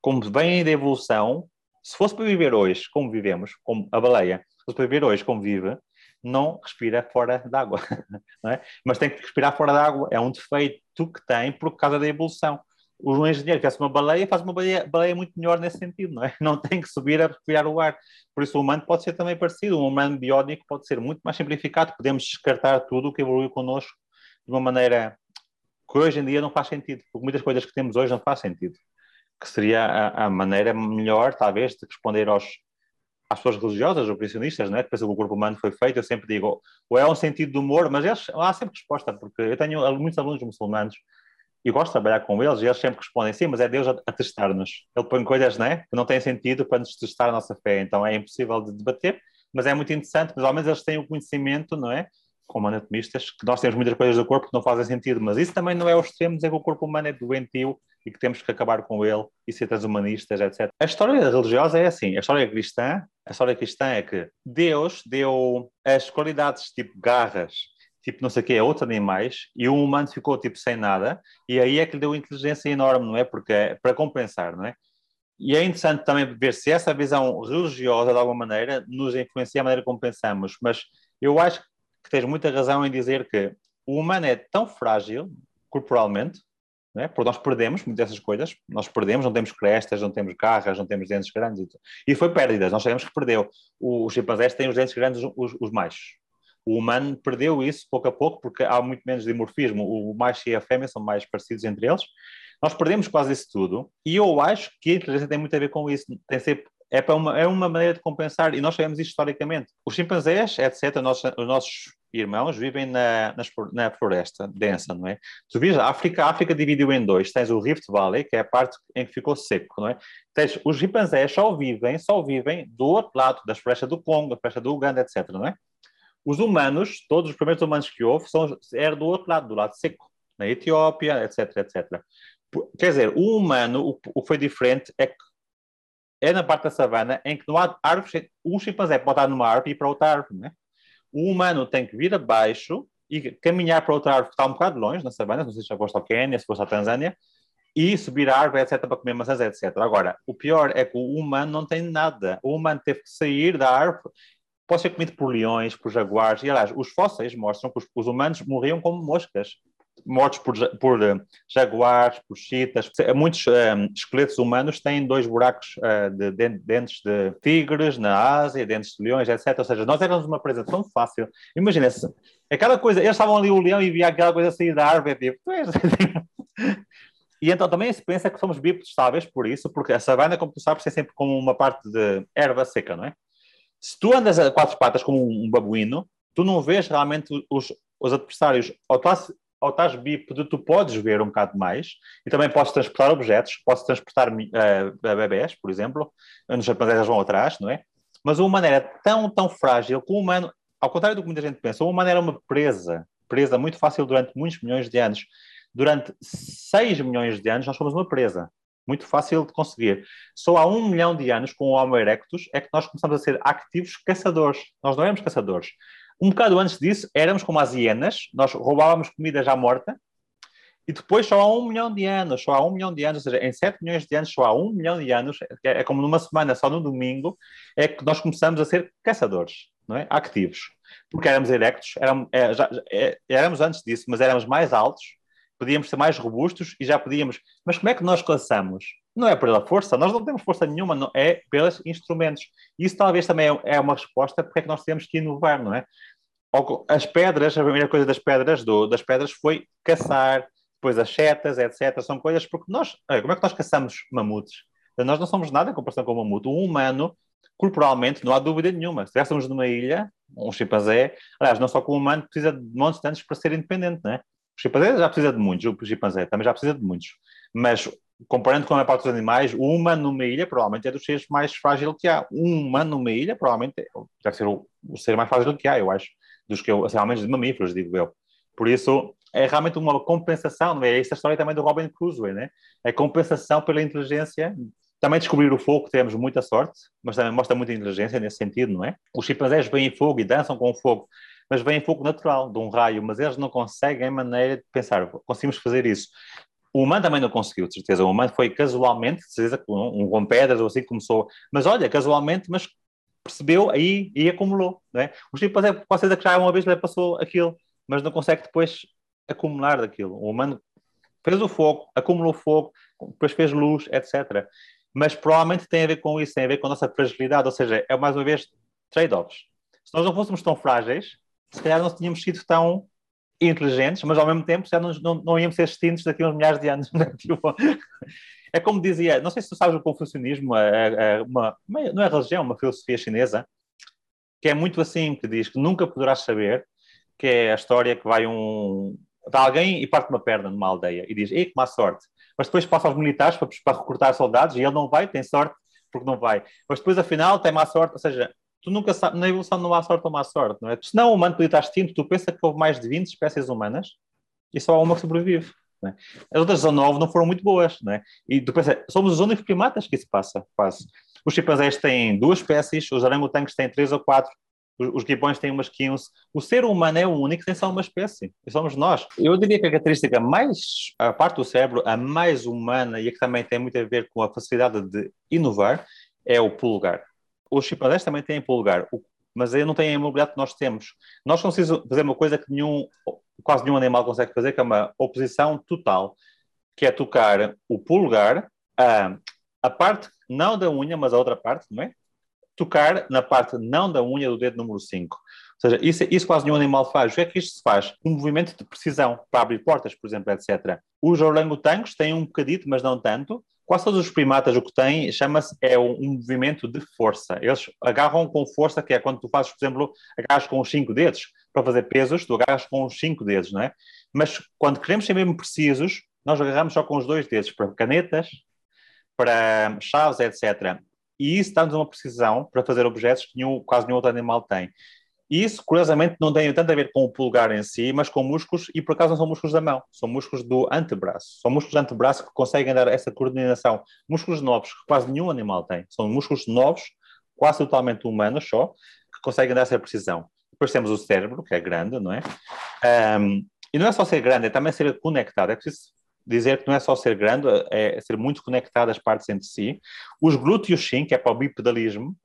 como vem da evolução, se fosse para viver hoje como vivemos, como a baleia, se fosse para viver hoje como vive, não respira fora d'água, é? Mas tem que respirar fora d'água, é um defeito que tem por causa da evolução. O engenheiro que faz uma baleia, faz uma baleia, baleia, muito melhor nesse sentido, não é? Não tem que subir a respirar o ar. Por isso o humano pode ser também parecido, um humano biónico pode ser muito mais simplificado, podemos descartar tudo o que evoluiu connosco de uma maneira que hoje em dia não faz sentido, porque muitas coisas que temos hoje não faz sentido que seria a, a, maneira melhor, talvez, de responder aos, às pessoas religiosas ou cristianistas, né, que o corpo humano foi feito. Eu sempre digo, ou é um sentido de humor, mas eles, há sempre resposta, porque eu tenho muitos alunos muçulmanos e gosto de trabalhar com eles, e eles sempre respondem, sim, mas é Deus a, a testar-nos. Ele põe coisas né, que não têm sentido para nos testar a nossa fé, então é impossível de debater, mas é muito interessante, mas ao menos eles têm o conhecimento, não é? Como anatomistas, que nós temos muitas coisas do corpo que não fazem sentido, mas isso também não é o extremo, dizer que o corpo humano é doentio e que temos que acabar com ele e ser transhumanistas, etc. A história religiosa é assim, a história cristã, a história cristã é que Deus deu as qualidades tipo garras, tipo não sei o que, a outros animais, e o humano ficou tipo sem nada, e aí é que lhe deu inteligência enorme, não é? Porque é para compensar, não é? E é interessante também ver se essa visão religiosa, de alguma maneira, nos influencia a maneira como pensamos, mas eu acho que tens muita razão em dizer que o humano é tão frágil corporalmente, né? porque nós perdemos muitas dessas coisas, nós perdemos, não temos crestas, não temos garras, não temos dentes grandes, e foi pérdidas, nós sabemos que perdeu. Os chimpanzés têm os dentes grandes, os, os. O humano perdeu isso pouco a pouco, porque há muito menos dimorfismo, o macho e a fêmea são mais parecidos entre eles. Nós perdemos quase isso tudo, e eu acho que a inteligência tem muito a ver com isso, tem ser é, para uma, é uma maneira de compensar, e nós sabemos isto historicamente. Os chimpanzés, etc., os nossos irmãos vivem na, na floresta densa, não é? Tu vês, a África, a África dividiu em dois. Tens o Rift Valley, que é a parte em que ficou seco, não é? Tens, os chimpanzés só vivem, só vivem do outro lado das florestas do Congo, da floresta do Uganda, etc., não é? Os humanos, todos os primeiros humanos que houve, são, eram do outro lado, do lado seco, na Etiópia, etc, etc. Quer dizer, o humano, o, o que foi diferente é que é na parte da savana em que não há árvores. Um chimpanzé pode estar numa árvore e para outra árvore, né? O humano tem que vir abaixo e caminhar para outra árvore que está um bocado longe, na savana, não sei se já foste ao Quênia, se foste à Tanzânia, e subir a árvore, etc., para comer maçãs, etc. Agora, o pior é que o humano não tem nada. O humano teve que sair da árvore, pode ser comido por leões, por jaguares, e aliás, os fósseis mostram que os, os humanos morriam como moscas mortos por, por uh, jaguares, por chitas. Muitos uh, esqueletos humanos têm dois buracos uh, de, de, dentes de tigres na Ásia, dentes de leões, etc. Ou seja, nós éramos uma presa tão fácil. Imagina-se, aquela coisa, eles estavam ali o leão e via aquela coisa sair da árvore, tipo, tu. E então também se pensa que somos bípedes estáveis por isso, porque a savana, como tu sabes, é sempre como uma parte de erva seca, não é? Se tu andas a quatro patas como um babuíno, tu não vês realmente os, os adversários, ou estás, ou estás bípede, tu podes ver um bocado mais, e também podes transportar objetos, podes transportar uh, bebés, por exemplo, nos japoneses vão atrás, não é? Mas o humano era tão, tão frágil que o humano, ao contrário do que muita gente pensa, o humano era uma presa, presa muito fácil durante muitos milhões de anos durante 6 milhões de anos nós fomos uma presa. Muito fácil de conseguir. Só há um milhão de anos, com o Homo erectus, é que nós começamos a ser ativos caçadores. Nós não éramos caçadores. Um bocado antes disso, éramos como as hienas, nós roubávamos comida já morta, e depois só há um milhão de anos, só há um milhão de anos, ou seja, em sete milhões de anos, só há um milhão de anos, é, é como numa semana, só no domingo, é que nós começamos a ser caçadores, não é? Ativos. Porque éramos erectos, éramos, é, já, é, éramos antes disso, mas éramos mais altos, podíamos ser mais robustos e já podíamos. Mas como é que nós caçamos? Não é pela força, nós não temos força nenhuma, não, é pelos instrumentos. Isso talvez também é, é uma resposta porque é que nós temos que inovar, não é? As pedras, a primeira coisa das pedras, do, das pedras foi caçar, depois as setas, etc. São coisas porque nós, como é que nós caçamos mamutes? Nós não somos nada em comparação com o mamute. O humano, corporalmente, não há dúvida nenhuma. Se estivéssemos numa ilha, um chimpanzé, aliás, não só como o humano precisa de montes de anos para ser independente, não é? O chimpanzé já precisa de muitos, o chimpanzé também já precisa de muitos. Mas, comparando com a parte dos animais, humano numa ilha provavelmente é dos seres mais frágil que há. Um humano numa ilha provavelmente deve ser o, o ser mais frágil que há, eu acho, dos que eu, assim, ao menos de mamíferos, digo eu. Por isso, é realmente uma compensação, não é? Esta história também do Robin Crusoe, né? É compensação pela inteligência. Também descobrir o fogo, temos muita sorte, mas também mostra muita inteligência nesse sentido, não é? Os chimpanzés veem fogo e dançam com o fogo mas vem fogo natural, de um raio, mas eles não conseguem maneira de pensar, conseguimos fazer isso. O humano também não conseguiu, de certeza. O humano foi casualmente, de certeza, com, um, com pedras ou assim, começou. Mas olha, casualmente, mas percebeu aí e acumulou. Não é? O chimpanzé, pode ser que já uma vez lhe passou aquilo, mas não consegue depois acumular daquilo. O humano fez o fogo, acumulou fogo, depois fez luz, etc. Mas provavelmente tem a ver com isso, tem a ver com a nossa fragilidade, ou seja, é mais uma vez trade-offs. Se nós não fôssemos tão frágeis, se calhar não tínhamos sido tão inteligentes, mas ao mesmo tempo já não, não, não íamos ser extintos daqui a uns milhares de anos. Né? Tipo, é como dizia, não sei se tu sabes o confucionismo, é, é uma, não é religião, uma filosofia chinesa, que é muito assim, que diz que nunca poderás saber, que é a história que vai um... Está alguém e parte uma perna numa aldeia e diz, ei, que má sorte. Mas depois passa aos militares para, para recrutar soldados e ele não vai, tem sorte, porque não vai. Mas depois, afinal, tem má sorte, ou seja, tu nunca sabes, na evolução não há sorte ou má sorte, não é? Senão o humano podia estar extinto, tu pensa que houve mais de 20 espécies humanas e só há uma que sobrevive. É? As outras 19 não foram muito boas, não é? E tu pensa, somos os únicos primatas que isso passa, quase. Os chimpanzés têm duas espécies, os orangotangos têm três ou quatro, os gibões têm umas 15. O ser humano é o único que tem só uma espécie, e somos nós. Eu diria que a característica mais, a parte do cérebro, a mais humana e a que também tem muito a ver com a facilidade de inovar, é o pulgar os chimpanzés também têm polegar, mas aí não têm a mobilidade que nós temos. Nós conseguimos fazer uma coisa que nenhum, quase nenhum animal consegue fazer, que é uma oposição total, que é tocar o polegar, a, a parte não da unha, mas a outra parte, não é? Tocar na parte não da unha do dedo número 5. Ou seja, isso, isso quase nenhum animal faz. O que é que isto se faz? Um movimento de precisão para abrir portas, por exemplo, etc. Os orangotangos têm um bocadito, mas não tanto, Quase todos os primatas o que têm chama-se é um, um, movimento de força. Eles agarram com força, que é quando tu fazes, por exemplo, agarras com os cinco dedos para fazer pesos, tu agarras com os cinco dedos, não é? Mas quando queremos ser mesmo precisos, nós agarramos só com os dois dedos para canetas, para chaves, etc. E isso dá-nos uma precisão para fazer objetos que nenhum, quase nenhum outro animal tem. Isso, curiosamente, não tem tanto a ver com o pulgar em si, mas com músculos, e por acaso não são músculos da mão, são músculos do antebraço. São músculos do antebraço que conseguem dar essa coordenação. Músculos novos, que quase nenhum animal tem. São músculos novos, quase totalmente humanos só, que conseguem dar essa precisão. Depois temos o cérebro, que é grande, não é? Um, e não é só ser grande, é também ser conectado. É preciso dizer que não é só ser grande, é ser muito conectado as partes entre si. Os glúteos, sim, que é para o bipedalismo,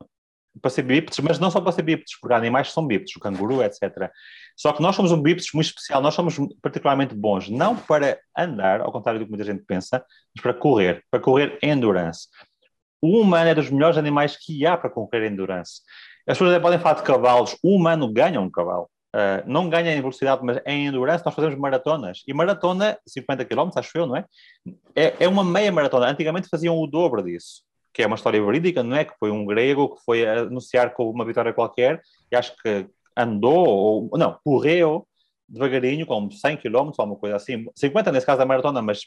para ser bípedes, mas não só para ser bípedes, porque animais são bípedes, o canguru, etc. Só que nós somos um bípedes muito especial, nós somos particularmente bons, não para andar, ao contrário do que muita gente pensa, mas para correr, para correr endurance. O humano é dos melhores animais que há para correr endurance. As pessoas podem falar de cavalos, o humano ganha um cavalo. Uh, não ganha em velocidade, mas em endurance nós fazemos maratonas. E maratona, 50 km, acho eu, não é? é? É uma meia maratona. Antigamente faziam o dobro disso que é uma história verídica, não é? Que foi um grego que foi anunciar com uma vitória qualquer e acho que andou, ou não, correu devagarinho, como 100 km ou uma coisa assim. 50 nesse caso da maratona, mas.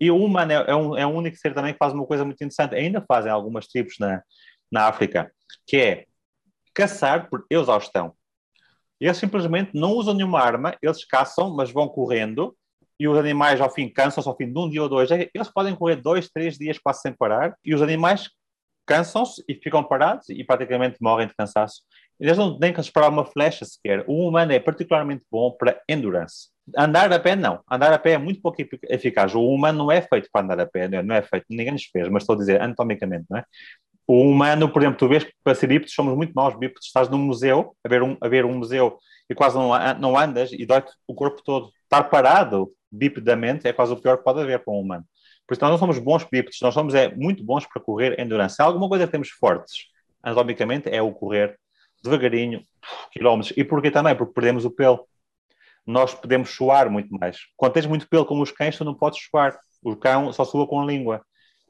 E o humano é, é, um, é um único ser também que faz uma coisa muito interessante. Ainda fazem algumas tribos na, na África, que é caçar por exaustão. Eles simplesmente não usam nenhuma arma, eles caçam, mas vão correndo e os animais ao fim cansam-se ao fim de um dia ou dois. É, eles podem correr dois, três dias quase sem parar e os animais cansam-se e ficam parados e praticamente morrem de cansaço. Eles não têm que esperar uma flecha sequer. O humano é particularmente bom para endurance. Andar a pé, não. Andar a pé é muito pouco eficaz. O humano não é feito para andar a pé, não é feito, ninguém nos fez, mas estou a dizer anatomicamente, não é? O humano, por exemplo, tu vês que para ser bípedes somos muito maus bípedes. Estás num museu, a ver um, a ver um museu e quase não, não andas e dói-te o corpo todo. Estar parado bipedamente é quase o pior que pode haver para um humano. Por isso, nós não somos bons bípedes, nós somos é, muito bons para correr endurance. Alguma coisa que temos fortes, anatomicamente, é o correr devagarinho, quilómetros. E porquê também? Porque perdemos o pelo. Nós podemos suar muito mais. Quando tens muito pelo como os cães, tu não podes suar. O cão só sua com a língua.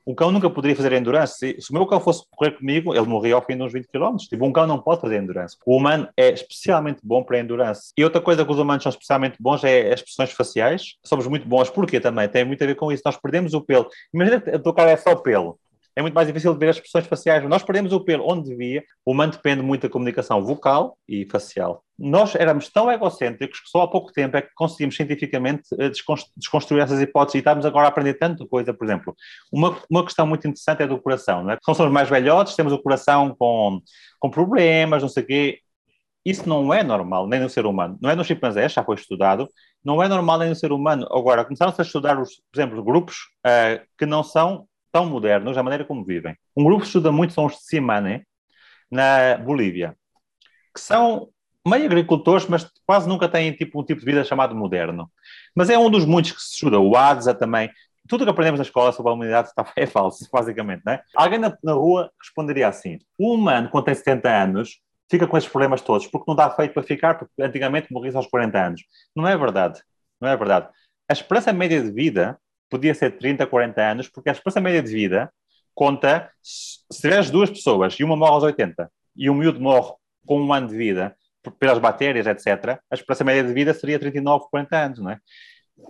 Um cão nunca poderia fazer endurance. Se, se, o meu cão fosse correr comigo, ele morria ao fim de uns 20 km. Tipo, um cão não pode fazer endurance. O humano é especialmente bom para endurance. E outra coisa que os humanos são especialmente bons é as expressões faciais. Somos muito bons. Porquê também? Tem muito a ver com isso. Nós perdemos o pelo. Imagina que a tua cara é só pelo é muito mais difícil de ver as expressões faciais. Nós perdemos o pelo onde devia. O humano depende muito da comunicação vocal e facial. Nós éramos tão egocêntricos que só há pouco tempo é que conseguimos cientificamente eh, desconstruir essas hipóteses e estamos agora a aprender tanta coisa. Por exemplo, uma, uma questão muito interessante é do coração. Não é? Somos mais velhotes, temos o coração com, com problemas, não sei o quê. Isso não é normal, nem no ser humano. Não é no chimpanzé, já foi estudado. Não é normal nem no ser humano. Agora, começaram-se a estudar, os, por exemplo, grupos uh, que não são tão modernos, a maneira como vivem. Um grupo que estuda muito são os Tsimane, na Bolívia, que são meio agricultores, mas quase nunca têm tipo, um tipo de vida chamado moderno. Mas é um dos muitos que se estuda. O ADSA também. Tudo que aprendemos na escola sobre a humanidade está, é falso, basicamente. Não é? Alguém na, na rua responderia assim: o humano, quando tem 70 anos, fica com esses problemas todos, porque não dá feito para ficar, porque antigamente morria aos 40 anos. Não é verdade. Não é verdade. A esperança média de vida podia ser 30, 40 anos, porque a esperança média de vida conta, se tiveres duas pessoas e uma morre aos 80 e um miúdo morre com um ano de vida pelas bactérias, etc., a esperança média de vida seria 39, 40 anos, não é?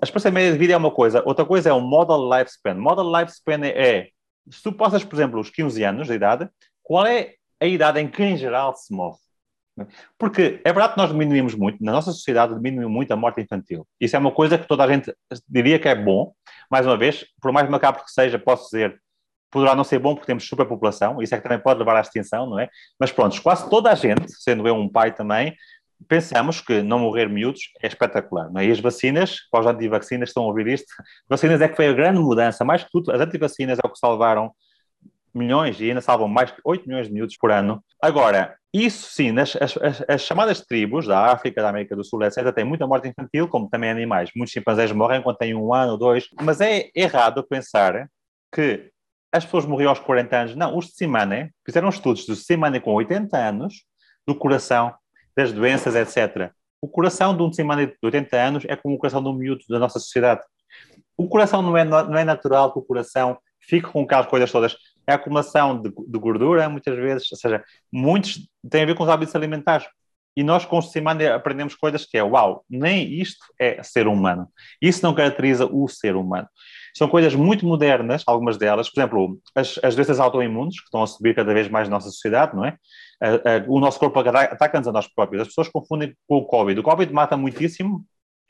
A esperança média de vida é uma coisa, outra coisa é o model lifespan. Model lifespan é, se tu passas, por exemplo, os 15 anos de idade, qual é a idade em que, em geral, se morre? Porque é verdade que nós diminuímos muito, na nossa sociedade diminuiu muito a morte infantil. Isso é uma coisa que toda a gente diria que é bom. Mais uma vez, por mais macabro que seja, posso dizer, poderá não ser bom porque temos superpopulação, isso é que também pode levar à extinção, não é? Mas pronto, quase toda a gente, sendo eu um pai também, pensamos que não morrer miúdos é espetacular, não é? E as vacinas, para os antivacinas estão a ouvir isto, vacinas é que foi a grande mudança, mais que tudo, as antivacinas é o que salvaram milhões e ainda salvam mais de 8 milhões de miúdos por ano. Agora, isso sim, as, as, as, chamadas tribos da África, da América do Sul, etc., têm muita morte infantil, como também animais. Muitos chimpanzés morrem quando têm um ano ou dois, mas é errado pensar que as pessoas morriam aos 40 anos. Não, os Tsimane fizeram estudos dos Tsimane com 80 anos, do coração, das doenças, etc. O coração de um Tsimane de 80 anos é como o coração de um miúdo da nossa sociedade. O coração não é, não é natural que o coração fique com aquelas coisas todas é a acumulação de, de, gordura, muitas vezes, ou seja, muitos têm a ver com os hábitos alimentares. e nós com o Simane aprendemos coisas que é, uau, nem isto é ser humano. Isso não caracteriza o ser humano. São coisas muito modernas, algumas delas, por exemplo, as, as doenças autoimunes, que estão a subir cada vez mais na nossa sociedade, não é? o nosso corpo ataca-nos a nós próprios. As pessoas confundem com o Covid. O Covid mata muitíssimo,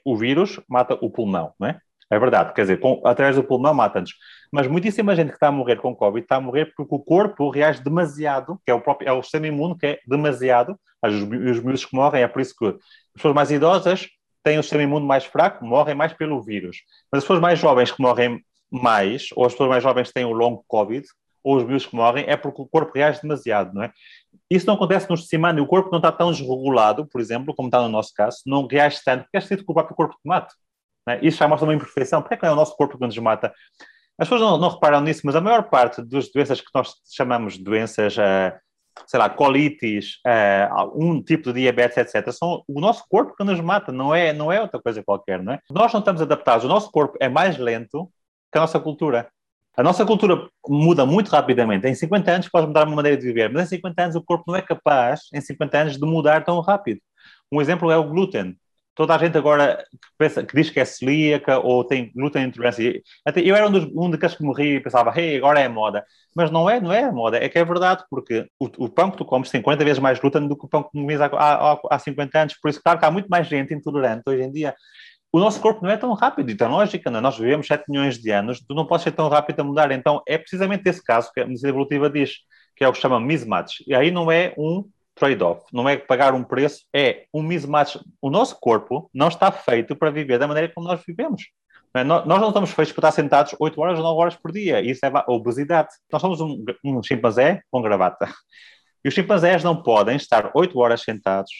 o vírus mata o pulmão, não é? É verdade, quer dizer, com, através do pulmão mata-nos. Mas muitíssima gente que está a morrer com Covid está a morrer porque o corpo reage demasiado, que é o próprio é o sistema imune que é demasiado. Os, os miúdos que morrem, é por isso que as pessoas mais idosas têm o sistema imune mais fraco, morrem mais pelo vírus. Mas as pessoas mais jovens que morrem mais, ou as pessoas mais jovens que têm o longo Covid, ou os miúdos que morrem, é porque o corpo reage demasiado, não é? Isso não acontece no semana, o corpo não está tão desregulado, por exemplo, como está no nosso caso, não reage tanto, porque é sido com o próprio corpo que mata. É? Isso já mostra uma imperfeição. É que é o nosso corpo que nos mata? As pessoas não, não, reparam nisso, mas a maior parte das doenças que nós chamamos de doenças, uh, sei lá, colites, uh, um tipo de diabetes, etc., são o nosso corpo que nos mata, não é, não é outra coisa qualquer, não é? Nós não estamos adaptados, o nosso corpo é mais lento que a nossa cultura. A nossa cultura muda muito rapidamente. Em 50 anos pode mudar uma maneira de viver, mas em 50 anos o corpo não é capaz, em 50 anos, de mudar tão rápido. Um exemplo é o glúten toda a gente agora que, pensa, que diz que é celíaca ou tem glúten intolerância. Eu era um, dos, um daqueles que morri e pensava, hey, agora é moda. Mas não é, não é moda, é que é verdade, porque o, o pão que tu comes tem 50 vezes mais glúten do que o pão que comias há, há, há 50 anos. Por isso, claro que há muito mais gente intolerante hoje em dia. O nosso corpo não é tão rápido e tão lógico, não? É? nós vivemos 7 milhões de anos, tu não podes ser tão rápido a mudar. Então, é precisamente esse caso que a medicina evolutiva diz, que é o que chama mismatch. E aí não é um trade-off, não é pagar um preço, é um mismatch. O nosso corpo não está feito para viver da maneira como nós vivemos. É? Nós não estamos feitos para estar sentados 8 horas ou 9 horas por dia. Isso é obesidade. Nós somos um, um chimpanzé com gravata. E os chimpanzés não podem estar 8 horas sentados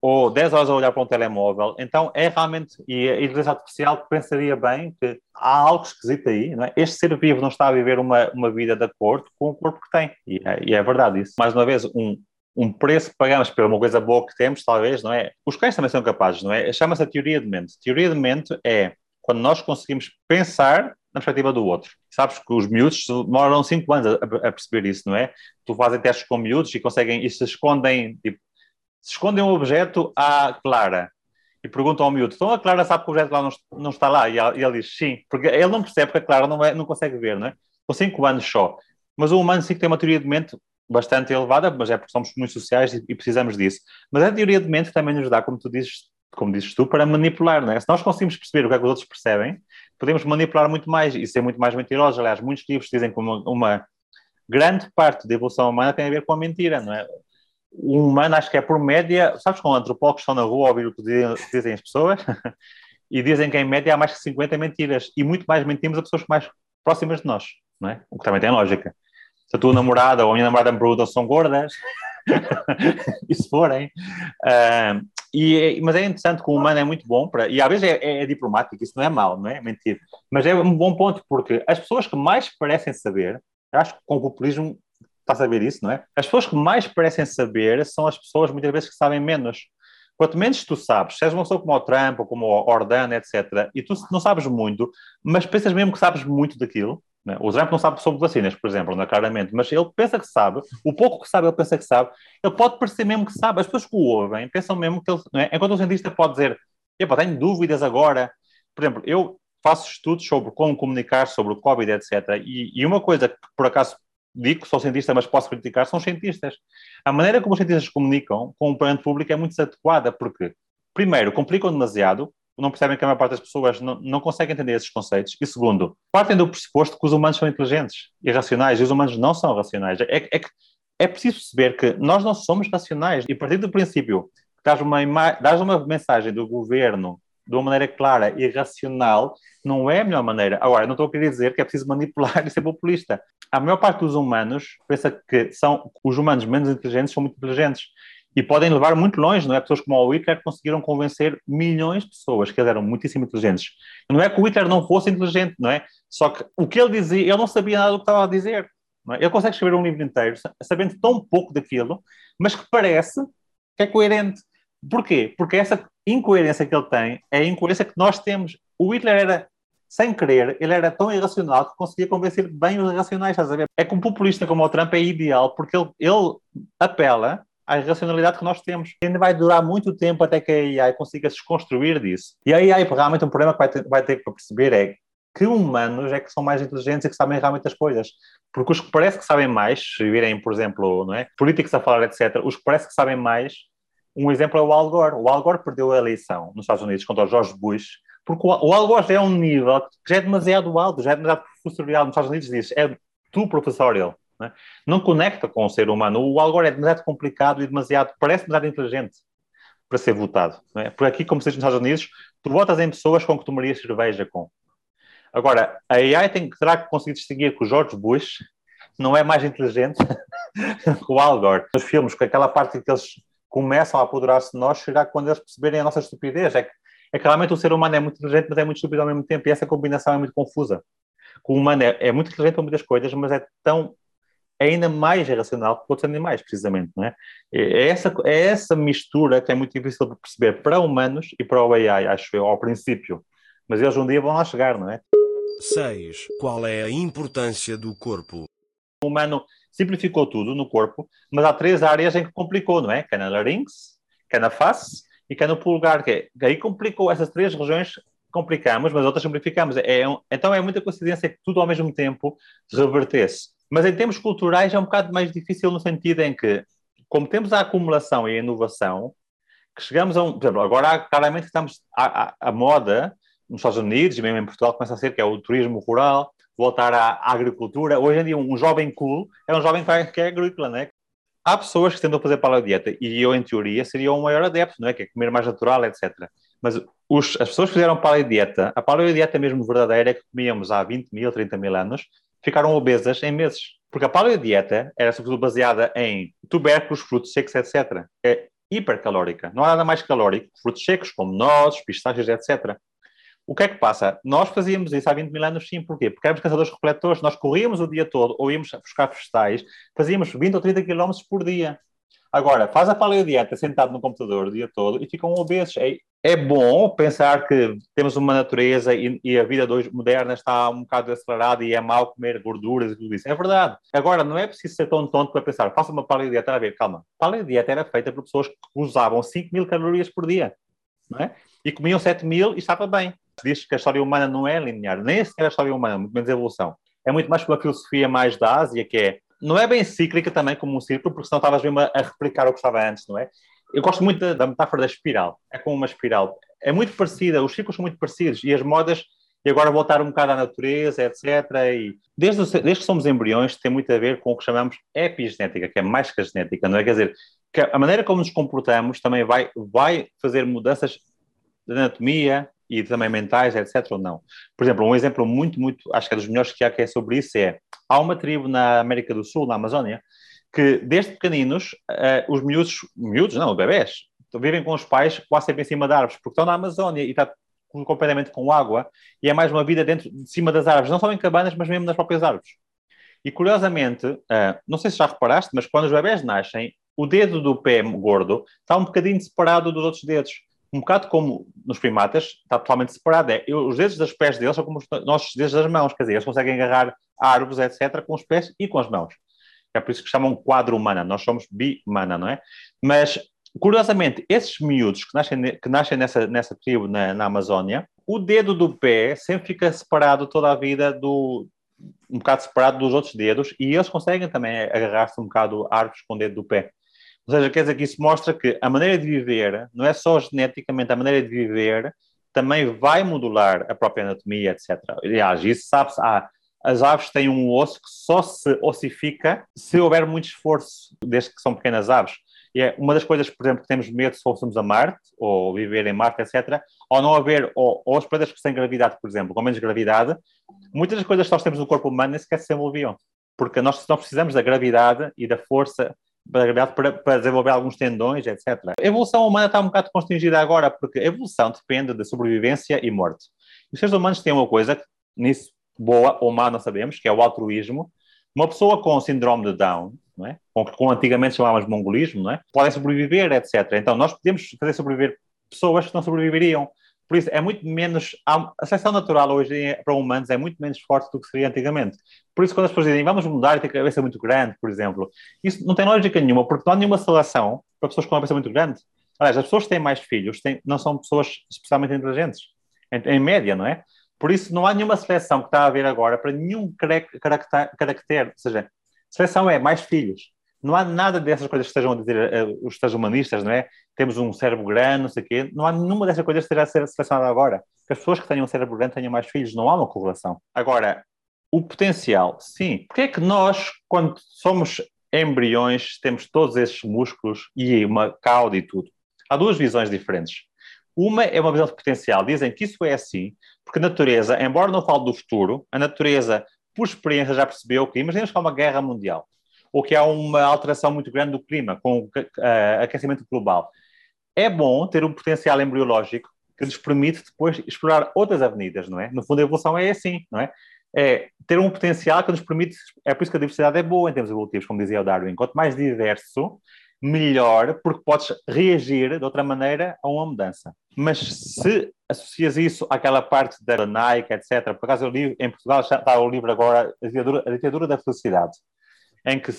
ou 10 horas a olhar para um telemóvel. Então é realmente, e a inteligência artificial pensaria bem que há algo esquisito aí. É? Este ser vivo não está a viver uma, uma vida de acordo com o corpo que tem. E é, e é verdade isso. Mais uma vez, um, um preço que pagamos por uma coisa boa que temos, talvez, não é? Os cães também são capazes, não é? Chama-se a teoria de mente. Teoria de mente é quando nós conseguimos pensar na perspectiva do outro. Sabes que os miúdos demoram 5 anos a, a, perceber isso, não é? Tu fazem testes com miúdos e conseguem, e se escondem, tipo, se escondem um objeto à Clara e perguntam ao miúdo, então a Clara sabe que o objeto lá não, não está lá? E ele diz sim, porque ele não percebe que a Clara não, é, não consegue ver, não é? Com 5 anos só. Mas o humano sim que tem uma teoria de mente bastante elevada, mas é porque somos muito sociais e, e, precisamos disso. Mas a teoria de mente também nos dá, como tu dizes, como dizes tu, para manipular, não é? Se nós conseguimos perceber o que é que os outros percebem, podemos manipular muito mais e ser muito mais mentirosos. Aliás, muitos livros dizem que uma, uma grande parte da evolução humana tem a ver com a mentira, não é? O humano, acho que é por média, sabes, quando antropólogos estão na rua a ouvir o que dizem as pessoas, e dizem que em média há mais de 50 mentiras, e muito mais mentimos a pessoas mais próximas de nós, não é? O que também tem lógica se a tua namorada ou a minha namorada me são gordas, e se forem. Uh, e, mas é interessante que o humano é muito bom para. E às vezes é, é, é, diplomático, isso não é mal, não é? Mentir. Mas é um bom ponto porque as pessoas que mais parecem saber, acho que com o populismo está a saber isso, não é? As pessoas que mais parecem saber são as pessoas muitas vezes que sabem menos. Quanto menos tu sabes, se és uma pessoa como o Trump ou como o Ordana, etc., e tu não sabes muito, mas pensas mesmo que sabes muito daquilo, né? O Trump não sabe sobre vacinas, por exemplo, não é? claramente, mas ele pensa que sabe, o pouco que sabe, ele pensa que sabe, ele pode parecer mesmo que sabe, as pessoas que o ouvem pensam mesmo que ele, é? enquanto o cientista pode dizer, epa, tenho dúvidas agora, por exemplo, eu faço estudos sobre como comunicar sobre o Covid, etc. E, e uma coisa que, por acaso, digo que sou cientista, mas posso criticar, são os cientistas. A maneira como os cientistas comunicam com o parente público é muito desadequada, porque, primeiro, complicam demasiado, não percebem que a maior parte das pessoas não, não consegue entender esses conceitos. E segundo, partem do pressuposto que os humanos são inteligentes e racionais, e os humanos não são racionais. É, é, é preciso perceber que nós não somos racionais, e a partir do princípio que dás uma, dás uma mensagem do governo de uma maneira clara e racional, não é a melhor maneira. Agora, não estou a querer dizer que é preciso manipular e ser populista. A maior parte dos humanos pensa que são os humanos menos inteligentes são muito inteligentes e podem levar muito longe, não é? Pessoas como o Hitler conseguiram convencer milhões de pessoas que eles eram muitíssimo inteligentes. Não é que o Hitler não fosse inteligente, não é? Só que o que ele dizia, ele não sabia nada do que estava a dizer. É? Ele consegue escrever um livro inteiro sabendo tão pouco daquilo, mas que parece que é coerente. Porquê? Porque essa incoerência que ele tem é a incoerência que nós temos. O Hitler era, sem querer, ele era tão irracional que conseguia convencer bem os irracionais, estás a ver? É que um populista como o Trump é ideal porque ele, ele apela à racionalidade que nós temos. Ainda vai durar muito tempo até que a AI consiga se desconstruir disso. E a AI, realmente, um problema que vai ter, vai ter que perceber é que humanos é que são mais inteligentes e que sabem realmente as coisas. Porque os que parece que sabem mais, se virem, por exemplo, não é? políticos a falar, etc., os que parece que sabem mais, um exemplo é o Al Gore. O Al Gore perdeu a eleição nos Estados Unidos contra o George Bush, porque o Al Gore já é um nível que já é demasiado alto, já é demasiado professorial. Nos Estados Unidos diz, é tu professorial. Não, é? não conecta com o ser humano. O Al Gore é demasiado complicado e demasiado, parece demasiado inteligente para ser votado. É? Por aqui, como se diz nos Estados Unidos, tu votas em pessoas com que tomarias cerveja com. Agora, a AI tem, terá que conseguir distinguir que o George Bush não é mais inteligente que o Al Gore. Nos filmes, com aquela parte que eles começam a apoderar-se de nós, será quando eles perceberem a nossa estupidez. É que, é que realmente o ser humano é muito inteligente, mas é muito estúpido ao mesmo tempo, e essa combinação é muito confusa. O humano é, é muito inteligente para muitas coisas, mas é tão é ainda mais irracional que outros animais, precisamente, não é? É essa, é essa mistura que é muito difícil de perceber para humanos e para o AI, acho eu, ao princípio. Mas eles um dia vão lá chegar, não é? 6. Qual é a importância do corpo? O humano simplificou tudo no corpo, mas há três áreas em que complicou, não é? Que é na larinx, que é na face e que é no pulgar. Que é, aí complicou essas três regiões, complicamos, mas outras simplificamos. É, é então é muita coincidência que tudo ao mesmo tempo se revertesse. Mas em termos culturais é um bocado mais difícil no sentido em que, como temos a acumulação e a inovação, que chegamos a um. Por exemplo, agora claramente estamos. A, a, a moda nos Estados Unidos e mesmo em Portugal começa a ser, que é o turismo rural, voltar à, à agricultura. Hoje em dia, um, um, jovem cool é um jovem que, que é agrícola, né? Há pessoas que tentam fazer paleodieta e eu, em teoria, seria um maior adepto, não é? Que é comer mais natural, etc. Mas os, as pessoas que fizeram paleodieta, a paleodieta mesmo verdadeira, que comíamos há 20 mil, 30 mil anos, ficaram obesas em meses. Porque a paleodieta era sobretudo baseada em tubérculos, frutos secos, etc. É hipercalórica. Não há nada mais calórico que frutos secos, como nozes, pistaches, etc. O que é que passa? Nós fazíamos isso há 20 mil anos, sim, porquê? Porque éramos caçadores recoletores, nós corríamos o dia todo, ou íamos buscar vegetais, fazíamos 20 ou 30 quilómetros por dia. Agora, faz a paleodieta sentado no computador o dia todo e ficam obesos. É, é bom pensar que temos uma natureza e, e, a vida hoje moderna está um bocado acelerada e é mau comer gorduras e tudo isso. É verdade. Agora, não é preciso ser tão tonto para pensar, faça uma paleodieta a ver, calma. Paleodieta era feita por pessoas que usavam 5 mil calorias por dia, é? E comiam 7 mil e estava bem diz que a história humana não é linear, nem sequer a história humana, muito menos a evolução. É muito mais pela filosofia mais da Ásia, que é, não é bem cíclica também como um círculo, porque senão estavas mesmo a, a replicar o que estava antes, não é? Eu gosto muito da, da, metáfora da espiral, é como uma espiral. É muito parecida, os ciclos são muito parecidos, e as modas, e agora voltar um bocado à natureza, etc. E desde, desde que somos embriões, tem muito a ver com o que chamamos epigenética, que é mais que a genética, não é? Quer dizer, que a maneira como nos comportamos também vai, vai fazer mudanças de anatomia, e também mentais, etc. ou não. Por exemplo, um exemplo muito, muito, acho que é dos melhores que há que é sobre isso é, há uma tribo na América do Sul, na Amazónia, que desde pequeninos, uh, os miúdos, miúdos não, bebés, vivem com os pais quase sempre em cima de árvores, porque estão na Amazónia e está completamente com água, e é mais uma vida dentro, de cima das árvores, não só em cabanas, mas mesmo nas próprias árvores. E curiosamente, uh, não sei se já reparaste, mas quando os bebés nascem, o dedo do pé gordo está um bocadinho separado dos outros dedos um bocado como nos primatas, está totalmente separado. É, os dedos dos pés deles são como os nossos dedos das mãos, quer dizer, eles conseguem agarrar árvores, etc., com os pés e com as mãos. É por isso que chamam quadro humana, nós somos bimana, não é? Mas, curiosamente, esses miúdos que nascem, que nascem nessa, nessa tribo na, na Amazónia, o dedo do pé sempre fica separado toda a vida do, um bocado separado dos outros dedos e eles conseguem também agarrar-se um bocado árvores com o dedo do pé. Ou seja, quer dizer que isso mostra que a maneira de viver, não é só geneticamente, a maneira de viver também vai modular a própria anatomia, etc. Aliás, isso sabe-se, ah, as aves têm um osso que só se ossifica se houver muito esforço, desde que são pequenas aves. E é uma das coisas, por exemplo, que temos medo se fôssemos a Marte, ou viver em Marte, etc., ou não haver, ou, ou as plantas têm gravidade, por exemplo, com menos gravidade, muitas das coisas que nós temos no corpo humano nem sequer se envolviam. Porque nós, nós precisamos da gravidade e da força para, para, desenvolver alguns tendões, etc. A evolução humana está um bocado constringida agora, porque a evolução depende de sobrevivência e morte. Os seres humanos têm uma coisa, nisso boa ou má não sabemos, que é o altruísmo. Uma pessoa com síndrome de Down, não é? com, com antigamente chamávamos mongolismo, não é? podem sobreviver, etc. Então nós podemos fazer sobreviver pessoas que não sobreviveriam. Por isso, é muito menos. A seleção natural hoje para humanos é muito menos forte do que seria antigamente. Por isso, quando as pessoas dizem vamos mudar e tem a cabeça muito grande, por exemplo, isso não tem lógica nenhuma, porque não há nenhuma seleção para pessoas com uma cabeça muito grande. Aliás, as pessoas que têm mais filhos têm, não são pessoas especialmente inteligentes, em, em, média, não é? Por isso, não há nenhuma seleção que está a haver agora para nenhum caractere. Ou seja, seleção é mais filhos. Não há nada dessas coisas que estejam a dizer uh, os humanistas, não é? Temos um cérebro grande, não sei o quê. Não há nenhuma dessas coisas que esteja a ser selecionada agora. Que as pessoas que tenham um cérebro grande tenham mais filhos. Não há uma correlação. Agora, o potencial, sim. Porque é que nós, quando somos embriões, temos todos esses músculos e uma cauda e tudo? Há duas visões diferentes. Uma é uma visão de potencial. Dizem que isso é assim, porque a natureza, embora não fale do futuro, a natureza, por experiência, já percebeu que, imaginemos que há uma guerra mundial ou que há uma alteração muito grande do clima, com o aquecimento global. É bom ter um potencial embriológico que nos permite depois explorar outras avenidas, não é? No fundo, a evolução é assim, não é? É ter um potencial que nos permite. É por isso que a diversidade é boa em termos evolutivos, como dizia o Darwin. Quanto mais diverso, melhor, porque podes reagir de outra maneira a uma mudança. Mas se associas isso àquela parte da Nike, etc., por acaso eu li, em Portugal está o livro agora, A Ditadura, a Ditadura da Felicidade, em que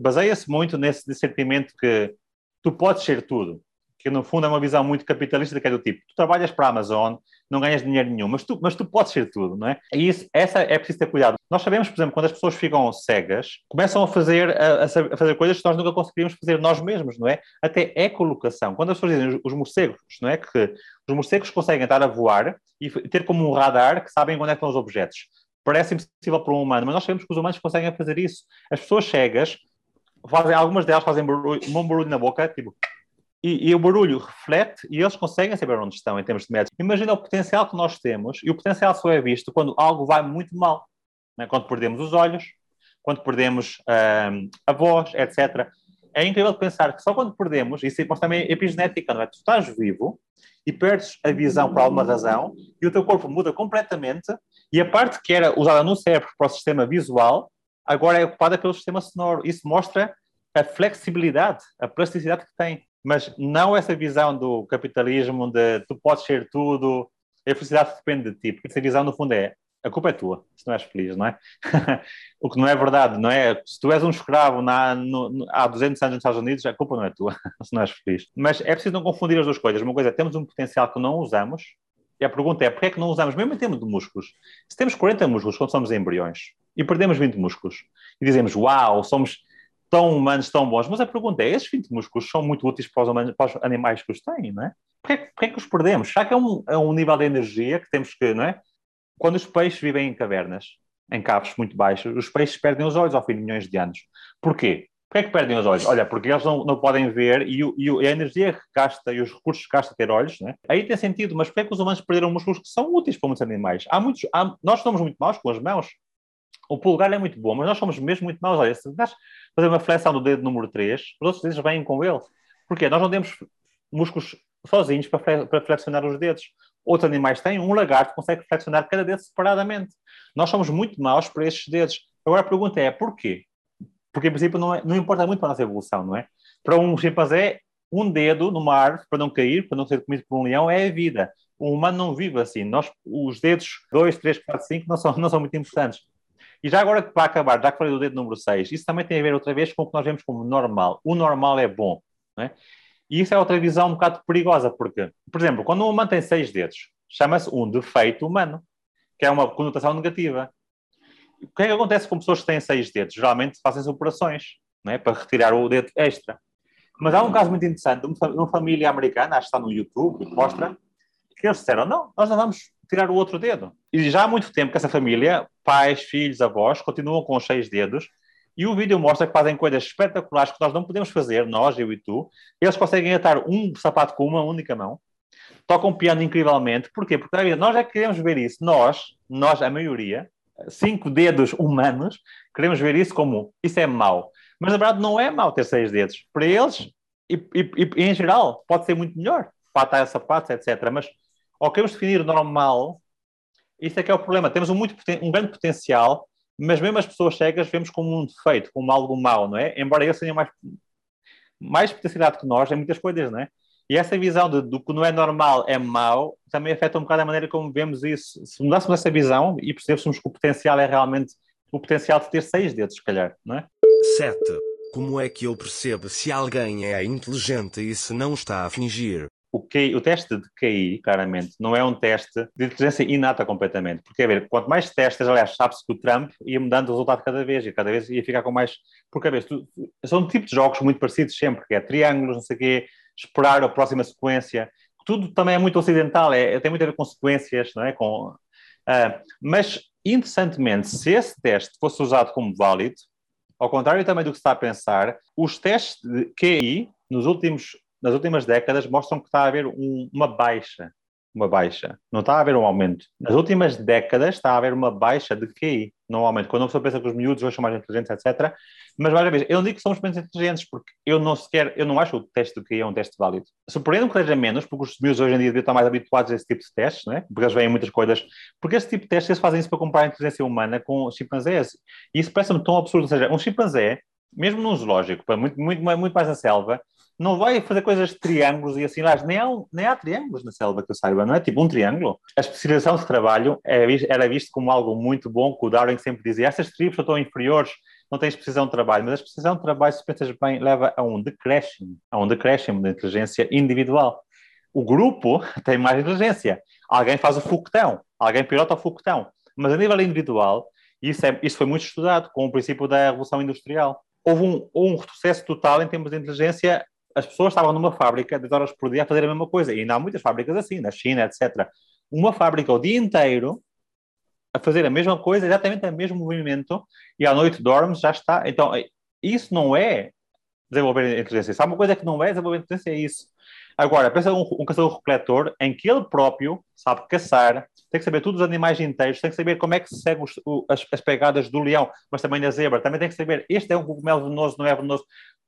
baseia-se muito nesse, sentimento que tu podes ser tudo, que no fundo é uma visão muito capitalista que é do tipo, tu trabalhas para a Amazon, não ganhas dinheiro nenhum, mas tu, mas tu podes ser tudo, não é? E isso, essa é preciso ter cuidado. Nós sabemos, por exemplo, quando as pessoas ficam cegas, começam a fazer, a, a fazer coisas que nós nunca conseguiríamos fazer nós mesmos, não é? Até ecolocação. Quando as pessoas dizem os, os morcegos, não é? Que os morcegos conseguem estar a voar e ter como um radar que sabem onde é estão os objetos parece impossível para um humano, mas nós sabemos que os humanos conseguem fazer isso. As pessoas cegas, fazem, algumas delas fazem barulho, um barulho na boca, tipo, e, e, o barulho reflete e eles conseguem saber onde estão em termos de métodos. Imagina o potencial que nós temos, e o potencial só é visto quando algo vai muito mal. Né? Quando perdemos os olhos, quando perdemos a voz, etc. É incrível pensar que só quando perdemos, isso é também epigenética, não é? Tu estás vivo e perdes a visão por alguma razão e o teu corpo muda completamente e a parte que era usada no cérebro para o sistema visual, agora é ocupada pelo sistema sonoro. Isso mostra a flexibilidade, a plasticidade que tem. Mas não essa visão do capitalismo de tu podes ser tudo, a felicidade depende de ti, porque essa visão, no fundo, é a culpa é tua, se não és feliz, não é? o que não é verdade, não é? Se tu és um escravo na, no, no, há 200 anos nos Estados Unidos, a culpa não é tua, se não és feliz. Mas é preciso não confundir as duas coisas. Uma coisa é, temos um potencial que não usamos, e a pergunta é, porquê é que não usamos, mesmo em termos de músculos, se temos 40 músculos quando somos embriões e perdemos 20 músculos e dizemos, uau, somos tão humanos, tão bons, mas a pergunta é, esses 20 músculos são muito úteis para os, humanos, para os animais que os têm, não é? Porquê, porquê que os perdemos? Será que é um, é um nível de energia que temos que, não é? Quando os peixes vivem em cavernas, em caves muito baixos, os peixes perdem os olhos ao fim de milhões de anos. Porquê? Porquê que perdem os olhos? Olha, porque eles não, não podem ver e, e, a energia que gasta e os recursos que gasta ter olhos, né? aí tem sentido, mas porquê é que os humanos perderam músculos que são úteis para muitos animais? Há muitos, há, nós somos muito maus com as mãos. O pulgar é muito bom, mas nós somos mesmo muito maus. Olha, se estás fazer uma flexão do dedo número 3, os outros dedos vêm com ele. Porquê? Nós não temos músculos sozinhos para flexionar os dedos. Outros animais têm, um lagarto consegue flexionar cada dedo separadamente. Nós somos muito maus para estes dedos. Agora a pergunta é, porquê? Porque, em princípio, não, é, não importa muito para a nossa evolução, não é? Para um chimpanzé, um dedo numa árvore para não cair, para não ser comido por um leão, é a vida. O humano não vive assim. Nós, os dedos 2, 3, 4, 5 não são, não são muito importantes. E já agora, para acabar, já que falei do dedo número 6, isso também tem a ver outra vez com o que nós vemos como normal. O normal é bom. É? E isso é outra visão um bocado perigosa, porque, por exemplo, quando um humano tem seis dedos, chama-se um defeito humano, que é uma conotação negativa o que é que acontece com pessoas que têm seis dedos? Geralmente fazem-se operações é? para retirar o dedo extra. Mas há um caso muito interessante uma família americana, acho que está no YouTube, mostra que eles disseram: não, nós não vamos tirar o outro dedo. E já há muito tempo que essa família, pais, filhos, avós, continuam com os seis dedos. E o vídeo mostra que fazem coisas espetaculares que nós não podemos fazer, nós, eu e tu. Eles conseguem atar um sapato com uma única mão, tocam piano incrivelmente. Porquê? Porque nós é que queremos ver isso. Nós, nós, a maioria, cinco dedos humanos, queremos ver isso como isso é mau. Mas na verdade não é mau ter seis dedos. Para eles, e, e, e em geral, pode ser muito melhor para atar sapatos, etc. Mas ao queremos definir normal, isso é que é o problema. Temos um, muito, um grande potencial, mas mesmo as pessoas cegas vemos como um defeito, como algo mau, não é? Embora eles tenham mais, mais potencialidade que nós em muitas coisas, não é? E essa visão de, do que não é normal é mau também afeta um bocado a maneira como vemos isso. Se mudássemos essa visão e percebêssemos que o potencial é realmente o potencial de ter seis dedos, se calhar, não é? 7. Como é que eu percebo se alguém é inteligente e se não está a fingir? O, QI, o teste de QI, claramente, não é um teste de inteligência inata completamente. Porque, a ver, quanto mais testes, aliás, sabe-se que o Trump ia mudando o resultado cada vez, e cada vez ia ficar com mais. Porque, a ver, tu, são um tipo de jogos muito parecidos sempre, que é triângulos, não sei o quê, esperar a próxima sequência. Tudo também é muito ocidental, é, tem muito a ver com sequências, não é? Com, uh, mas, interessantemente, se esse teste fosse usado como válido, ao contrário também do que se está a pensar, os testes de QI nos últimos, nas últimas décadas mostram que está a haver um, uma baixa. Uma baixa. Não está a haver um aumento. Nas últimas décadas está a haver uma baixa de QI, não aumento. Quando uma pessoa pensa que os miúdos hoje são mais inteligentes, etc., mas, mais uma vez, eu não digo que somos menos inteligentes, porque eu não sequer, eu não acho o teste do QI é um teste válido. Surpreendo que seja menos, porque os miúdos hoje em dia deviam estar mais habituados a esse tipo de testes, né? porque eles veem muitas coisas. Porque esse tipo de testes, eles fazem isso para comparar a inteligência humana com chimpanzés. E isso parece-me tão absurdo. Ou seja, um chimpanzé, mesmo num zoológico, muito, muito, muito mais na selva, não vai fazer coisas de triângulos e assim lá. Nem há, nem há triângulos na selva que eu saiba, não é? Tipo um triângulo. A especialização de trabalho é era visto como algo muito bom, que o Darwin sempre dizia: essas tribos são tão inferiores não tens precisão de trabalho, mas a precisão de trabalho, se pensas bem, leva a um decréscimo, a um decréscimo da inteligência individual. O grupo tem mais inteligência. Alguém faz o foguetão, alguém pilota o foguetão. Mas a nível individual, isso, é, isso foi muito estudado com o princípio da Revolução Industrial. Houve um, um retrocesso total em termos de inteligência. As pessoas estavam numa fábrica 10 horas por dia a fazer a mesma coisa. E ainda há muitas fábricas assim, na China, etc. Uma fábrica o dia inteiro a fazer a mesma coisa, exatamente o mesmo movimento, e à noite dormes, já está. Então, isso não é desenvolver inteligência. Sabe uma coisa que não é desenvolver inteligência? É isso. Agora, pensa um, um caçador-recoletor em que ele próprio sabe caçar, tem que saber todos os animais inteiros, tem que saber como é que se segue os, o, as, as, pegadas do leão, mas também da zebra, também tem que saber este é um cogumelo venenoso, não é venenoso.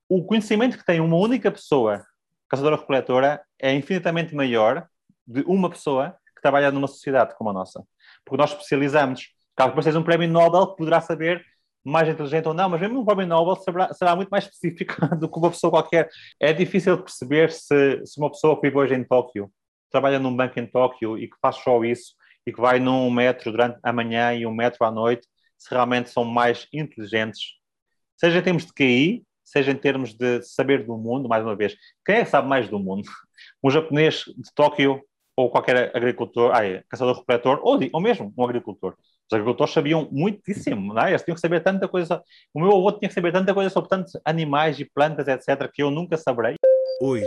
O conhecimento que tem uma única pessoa, caçadora-recoletora, é infinitamente maior de uma pessoa que trabalha numa sociedade como a nossa porque nós especializamos. Depois seja um prémio Nobel que poderá saber mais inteligente ou não, mas mesmo um prémio Nobel será, será muito mais específico do que uma pessoa qualquer. É difícil perceber se, se uma pessoa que vive hoje em Tóquio, trabalha num banco em Tóquio e que faz só isso e que vai num metro durante a manhã e um metro à noite, se realmente são mais inteligentes, seja em termos de QI, seja em termos de saber do mundo, mais uma vez. Quem é que sabe mais do mundo? Um japonês de Tóquio ou qualquer agricultor, ai, caçador-recoletor, ou, ou mesmo um agricultor. Os agricultores sabiam muitíssimo, não é? Eles tinham que saber tanta coisa. O meu avô tinha que saber tanta coisa sobre tantos animais e plantas, etc., que eu nunca saberei. 8.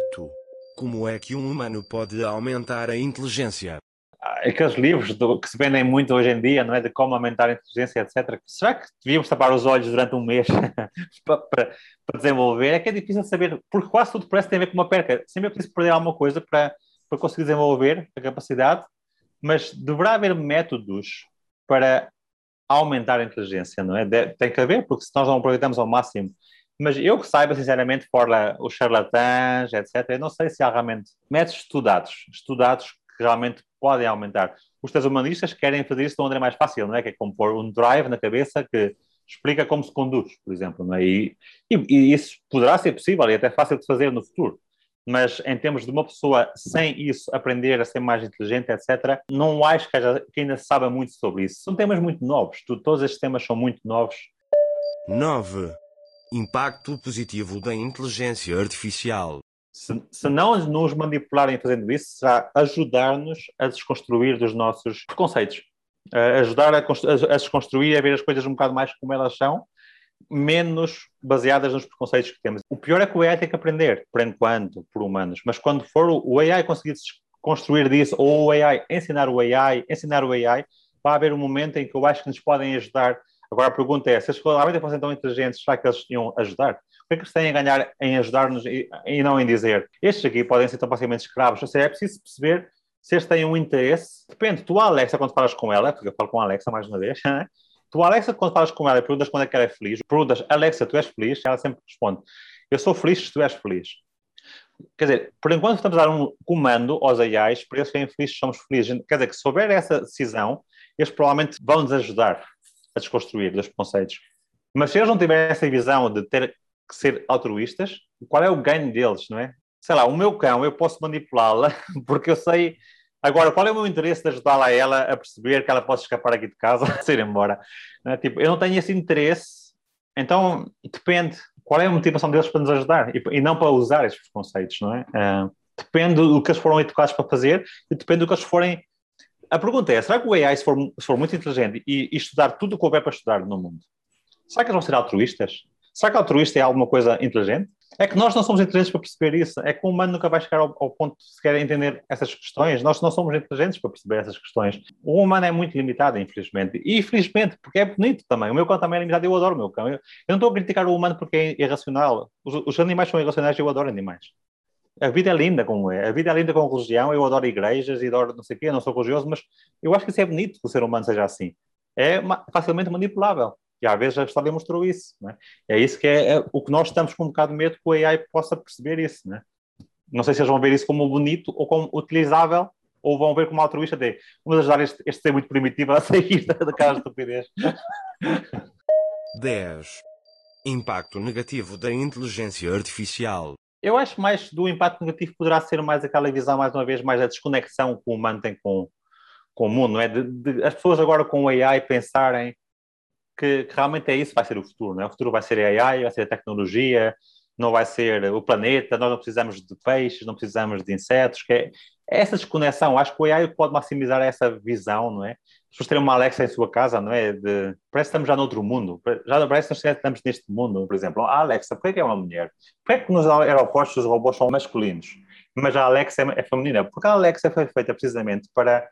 Como é que um humano pode aumentar a inteligência? Aqueles livros do, que se vendem muito hoje em dia, não é? De como aumentar a inteligência, etc. Será que devíamos tapar os olhos durante um mês para, para, para, desenvolver? É que é difícil saber, porque quase tudo parece ter a ver com uma perca. Sempre é preciso perder alguma coisa para para conseguir desenvolver a capacidade, mas deverá haver métodos para aumentar a inteligência, não é? tem que haver, porque se nós não aproveitamos ao máximo. Mas eu que saiba, sinceramente, fora os charlatãs, etc., eu não sei se há realmente métodos estudados, estudados que realmente podem aumentar. Os transhumanistas querem fazer isso de uma maneira mais fácil, não é? Que é como pôr um drive na cabeça que explica como se conduz, por exemplo, não é? E, e, e isso poderá ser possível e até fácil de fazer no futuro mas em termos de uma pessoa sem isso aprender a ser mais inteligente, etc., não acho que, haja, que ainda saiba muito sobre isso. São temas muito novos, todos estes temas são muito novos. 9. Impacto positivo da inteligência artificial. Se, se não nos manipularem fazendo isso, será ajudar-nos a desconstruir dos nossos preconceitos. ajudar a, a, a desconstruir, a ver as coisas um bocado mais como elas são menos baseadas nos preconceitos que temos. O pior é que o AI tem que aprender, por enquanto, por humanos, mas quando for o AI conseguir construir disso, ou o AI ensinar o AI, ensinar o AI, vai haver um momento em que eu acho que nos podem ajudar. Agora a pergunta é, se as realmente fossem tão inteligentes, será que eles iam ajudar? Que é que eles têm a ganhar em ajudar-nos e, e, não em dizer, estes aqui podem ser tão facilmente escravos? Ou seja, é preciso perceber se eles têm um interesse. Depende, tu, Alexa, quando falas com ela, porque eu falo com a Alexa mais uma vez, Tu, Alexa, quando falas com ela e perguntas quando é que ela é feliz, perguntas, Alexa, tu és feliz? Ela sempre responde, eu sou feliz se tu és feliz. Quer dizer, por enquanto estamos a dar um comando aos AIs para eles serem felizes, somos felizes. Quer dizer, que se houver essa decisão, eles provavelmente vão nos ajudar a desconstruir os conceitos. Mas se eles não tiverem essa visão de ter ser altruístas, qual é o ganho deles, não é? sei lá, o meu cão, eu posso manipulá-la, porque eu sei. Agora, qual é o meu interesse de ajudá-la a ela a perceber que ela pode escapar aqui de casa, sair embora? É? Tipo, eu não tenho esse interesse, então depende qual é a motivação deles para nos ajudar e, e não para usar estes conceitos, não é? Uh, depende do que eles foram educados para fazer e depende do que eles forem. A pergunta é: será que o AI, se for, se for muito inteligente e, e estudar tudo o que houver para estudar no mundo, será que eles vão ser altruístas? Será que altruísta é alguma coisa inteligente? É que nós não somos inteligentes para perceber isso. É que o humano nunca vai chegar ao, ao ponto de sequer entender essas questões. Nós não somos inteligentes para perceber essas questões. O humano é muito limitado, infelizmente. E infelizmente, porque é bonito também. O meu cão também é limitado. Eu adoro o meu cão. Eu, eu não estou a criticar o humano porque é irracional. Os, os animais são irracionais e eu adoro animais. A vida é linda como é. A vida é linda com religião. Eu adoro igrejas e adoro não sei o quê. Eu não sou religioso, mas eu acho que isso é bonito que o ser humano seja assim. É facilmente manipulável. E às vezes a história mostrou isso. Né? É isso que é, é, o que nós estamos com um bocado de medo que o AI possa perceber isso. Né? Não sei se eles vão ver isso como bonito ou como utilizável ou vão ver como altruísta de vamos ajudar este, este ser muito primitivo a sair daquela estupidez. 10. Impacto negativo da inteligência artificial. Eu acho mais do impacto negativo poderá ser mais aquela visão, mais uma vez, mais a desconexão que o humano tem com, com o mundo, não é? De, de, as pessoas agora com o AI pensarem que, que, realmente é isso vai ser o futuro, não é? O futuro vai ser a AI, vai ser a tecnologia, não vai ser o planeta, nós não precisamos de peixes, não precisamos de insetos, que é, essa desconexão, acho que o AI pode maximizar essa visão, não é? As pessoas terem uma Alexa em sua casa, não é? De, parece que estamos já noutro mundo, já parece que estamos neste mundo, por exemplo. A Alexa, por que é uma mulher? Por que nos aeroportos os robôs são masculinos, mas a Alexa é, é feminina? Porque a Alexa foi feita precisamente para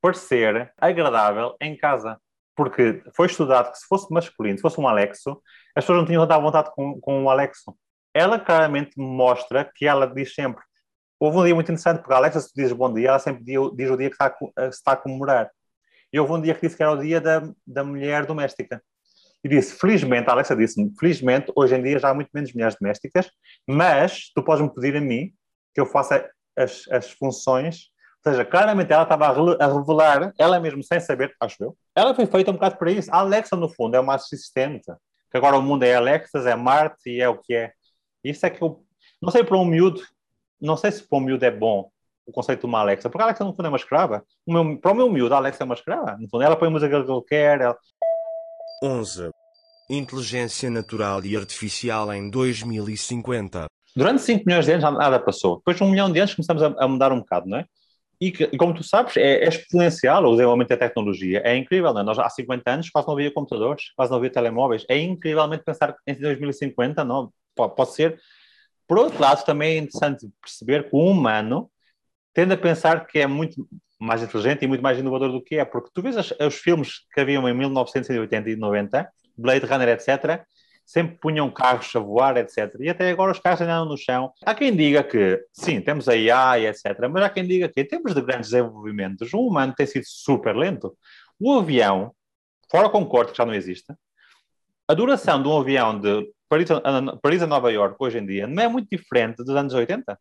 parecer agradável em casa porque foi estudado que se fosse masculino, se fosse um Alexo, as pessoas não tinham tanta vontade com, o Alexo. Ela claramente mostra que ela diz sempre. Houve um dia muito interessante, porque a Alexa, se tu dizes bom dia, ela sempre diz, o dia que está, se está a comemorar. E houve um dia que disse que era o dia da, da mulher doméstica. E disse, felizmente, a Alexa disse-me, felizmente, hoje em dia já há muito menos mulheres domésticas, mas tu podes-me pedir a mim que eu faça as, as funções ou seja, claramente ela estava a revelar, ela mesmo sem saber, acho eu, ela foi feita um bocado para isso. A Alexa, no fundo, é uma assistente. Que agora o mundo é Alexa, é Marte e é o que é. Isso é que eu. Não sei para um miúdo, não sei se para um miúdo é bom o conceito de uma Alexa, porque a Alexa, no fundo, é uma escrava. O meu, para o meu miúdo, a Alexa é uma escrava. No fundo, ela põe a música que ele quer. Ela... 11. Inteligência natural e artificial em 2050. Durante 5 milhões de anos nada passou. Depois de um milhão de anos começamos a, a mudar um bocado, não é? E, que, como tu sabes, é, é, exponencial o desenvolvimento da tecnologia. É incrível, não é? Nós há 50 anos quase não havia computadores, quase não havia telemóveis. É incrivelmente pensar em 2050, não, pode, ser. Por outro lado, também é interessante perceber que o humano tende a pensar que é muito mais inteligente e muito mais inovador do que é, porque tu vês os filmes que haviam em 1980 e 90, Blade Runner, etc., sempre punham carros a voar, etc. E até agora os carros andam no chão. Há quem diga que, sim, temos a AI, etc. Mas há quem diga que, em termos de grandes desenvolvimentos, o humano tem sido super lento. O avião, fora o Concorde, que já não existe, a duração de um avião de Paris a, Paris a Nova York hoje em dia não é muito diferente dos anos 80.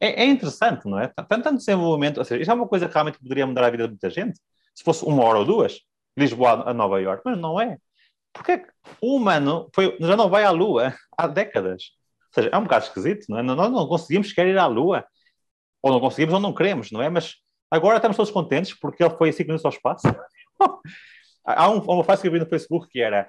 É, é interessante, não é? Tanto, tanto desenvolvimento, ou seja, isto é uma coisa que realmente poderia mudar a vida de muita gente, se fosse uma hora ou duas, Lisboa a Nova York, mas não é. Porque o humano foi, já não vai à Lua há décadas. Ou seja, é um bocado esquisito, não é? Nós não conseguimos sequer ir à Lua. Ou não conseguimos ou não queremos, não é? Mas agora estamos todos contentes porque ele foi 5 minutos ao espaço. há um, uma frase que eu vi no Facebook que era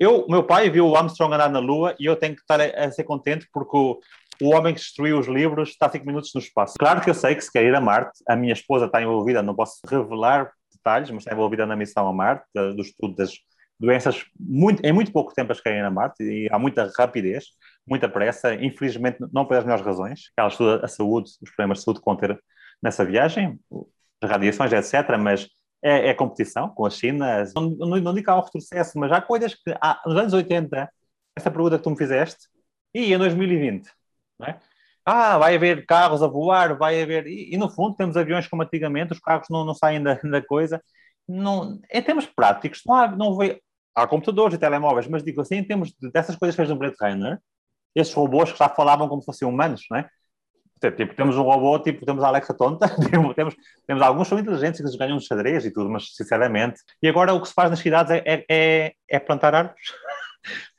eu, meu pai viu o Armstrong andar na Lua e eu tenho que estar a, a ser contente porque o, o homem que destruiu os livros está 5 minutos no espaço. Claro que eu sei que se quer ir a Marte, a minha esposa está envolvida, não posso revelar detalhes, mas está envolvida na missão a Marte, do estudo das, doenças muito, em muito pouco tempo a chegarem na Marte e há muita rapidez, muita pressa, infelizmente não pelas melhores razões, ela estuda a saúde, os problemas de saúde que vão ter nessa viagem, as radiações, etc., mas é, é competição com a China, não, não, não digo que há um retrocesso, mas há coisas que há, nos anos 80, essa pergunta que tu me fizeste, e em 2020, não é? Ah, vai haver carros a voar, vai haver. E, e, no fundo temos aviões como antigamente, os carros não, não saem da, da coisa. Não, em termos práticos, não, há, não, veio, há computadores e telemóveis, mas digo assim, em termos de, dessas coisas que fez no Blade Runner, esses robôs que já falavam como se fossem humanos, não é? Tipo, temos um robô, tipo, temos a Alexa tonta, temos, temos alguns são inteligentes que ganham de xadrez e tudo, mas sinceramente. E agora o que se faz nas cidades é, é, é plantar árvores.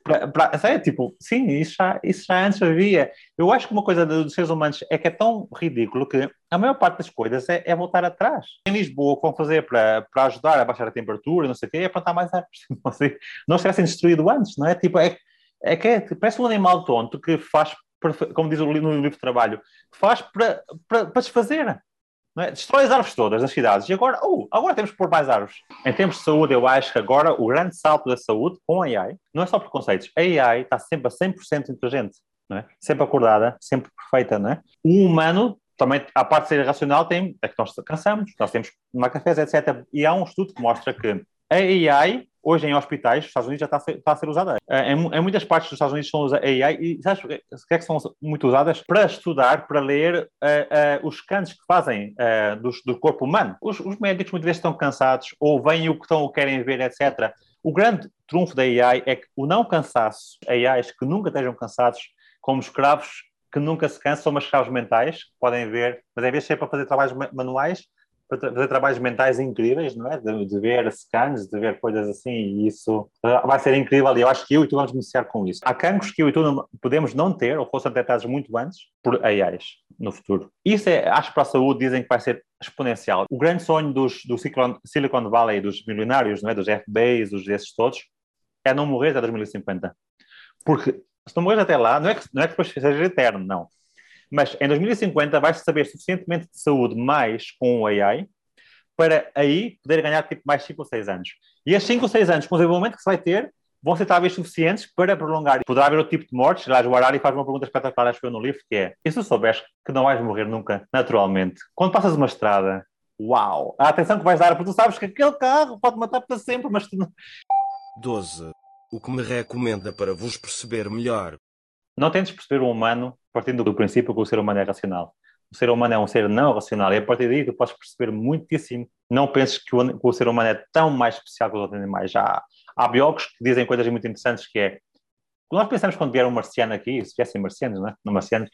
Pra, pra, tipo, sim, isso já, isso já antes havia. Eu acho que uma coisa dos seres humanos é que é tão ridículo que a maior parte das coisas é, é voltar atrás. Em Lisboa, o que fazer para, ajudar a baixar a temperatura, não sei o quê, é plantar mais árvores. Não, sei, não destruído antes, não é? Tipo, é, é que é, parece um animal tonto que faz, como diz no livro de trabalho, faz para, para desfazer. É? Destrói as árvores todas nas cidades e agora, oh, agora temos que pôr mais árvores. Em termos de saúde, eu acho que agora o grande salto da saúde com a AI não é só preconceitos. A AI está sempre a 100% inteligente, não é? sempre acordada, sempre perfeita. Não é? O humano, também, a parte de ser racional, tem, é que nós cansamos, nós temos uma cafés, etc. E há um estudo que mostra que a AI hoje em hospitais, nos Estados Unidos já está a ser, está a ser usada. Em, em, muitas partes dos Estados Unidos são usadas AI e sabes o que é que são muito usadas? Para estudar, para ler uh, uh, os scans que fazem uh, do, do, corpo humano. Os, os, médicos muitas vezes estão cansados ou veem o que estão ou querem ver, etc. O grande trunfo da AI é que o não cansaço, AIs que nunca estejam cansados, como escravos que nunca se cansam, umas escravos mentais, podem ver, mas em vez de ser para fazer trabalhos manuais, fazer trabalhos mentais incríveis, não é? De, de, ver scans, de ver coisas assim, e isso vai ser incrível. E eu acho que eu e tu vamos iniciar com isso. Há cancros que eu e tu não, podemos não ter, ou fossem detectados muito antes, por AIs no futuro. Isso é, acho que para a saúde dizem que vai ser exponencial. O grande sonho dos, do Silicon Valley, dos milionários, não é? dos FBAs, dos desses todos, é não morrer até 2050. Porque se não morrer até lá, não é que, não é que depois seja eterno, não mas em 2050 vais saber suficientemente de saúde mais com o AI para aí poder ganhar tipo, mais 5 ou 6 anos. E esses 5 ou 6 anos, com o desenvolvimento que se vai ter, vão ser talvez suficientes para prolongar. Poderá haver outro tipo de mortes. Aliás, o Harari faz uma pergunta espetacular, acho que eu no livro, que é: e se souberes que não vais morrer nunca, naturalmente? Quando passas uma estrada, uau! A atenção que vais dar, porque tu sabes que aquele carro pode matar para sempre, mas tu não. 12. O que me recomenda para vos perceber melhor não tentes perceber o humano partindo do princípio que o ser humano é racional. O ser humano é um ser não racional e a partir daí tu podes perceber muitíssimo. Não penses que o, que o ser humano é tão mais especial que os outros animais. Já há, biólogos que dizem coisas muito interessantes que é nós pensamos quando vier um marciano aqui, se viessem marcianos, não é? Não marcianos,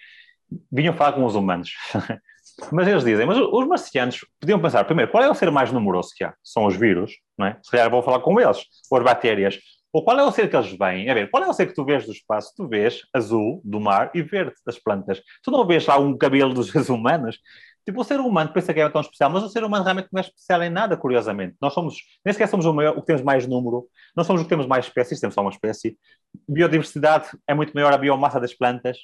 vinham falar com os humanos. mas eles dizem, mas os marcianos podiam pensar, primeiro, qual é o ser mais numeroso que há? São os vírus, não é? Se calhar vou falar com eles, ou as bactérias. Ou qual é o ser que eles veem? A ver, qual é o ser que tu vês do espaço? Tu vês azul do mar e verde das plantas. Tu não vês lá um cabelo dos seres humanos? Tipo, o ser humano pensa que é tão especial, mas o ser humano realmente não é especial em nada, curiosamente. Nós somos, nem sequer somos o, maior, o que temos mais número, não somos o que temos mais espécies, temos só uma espécie. Biodiversidade é muito maior a biomassa das plantas.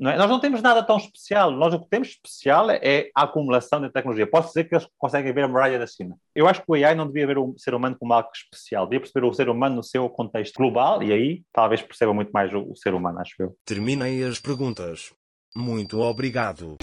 Não é? Nós não temos nada tão especial. Nós o que temos especial é a acumulação de tecnologia. Posso dizer que eles conseguem ver a muralha da cima. Eu acho que o AI não devia ver o ser humano como algo especial. Devia perceber o ser humano no seu contexto global e aí talvez perceba muito mais o, o ser humano, acho eu. Terminei as perguntas. Muito obrigado.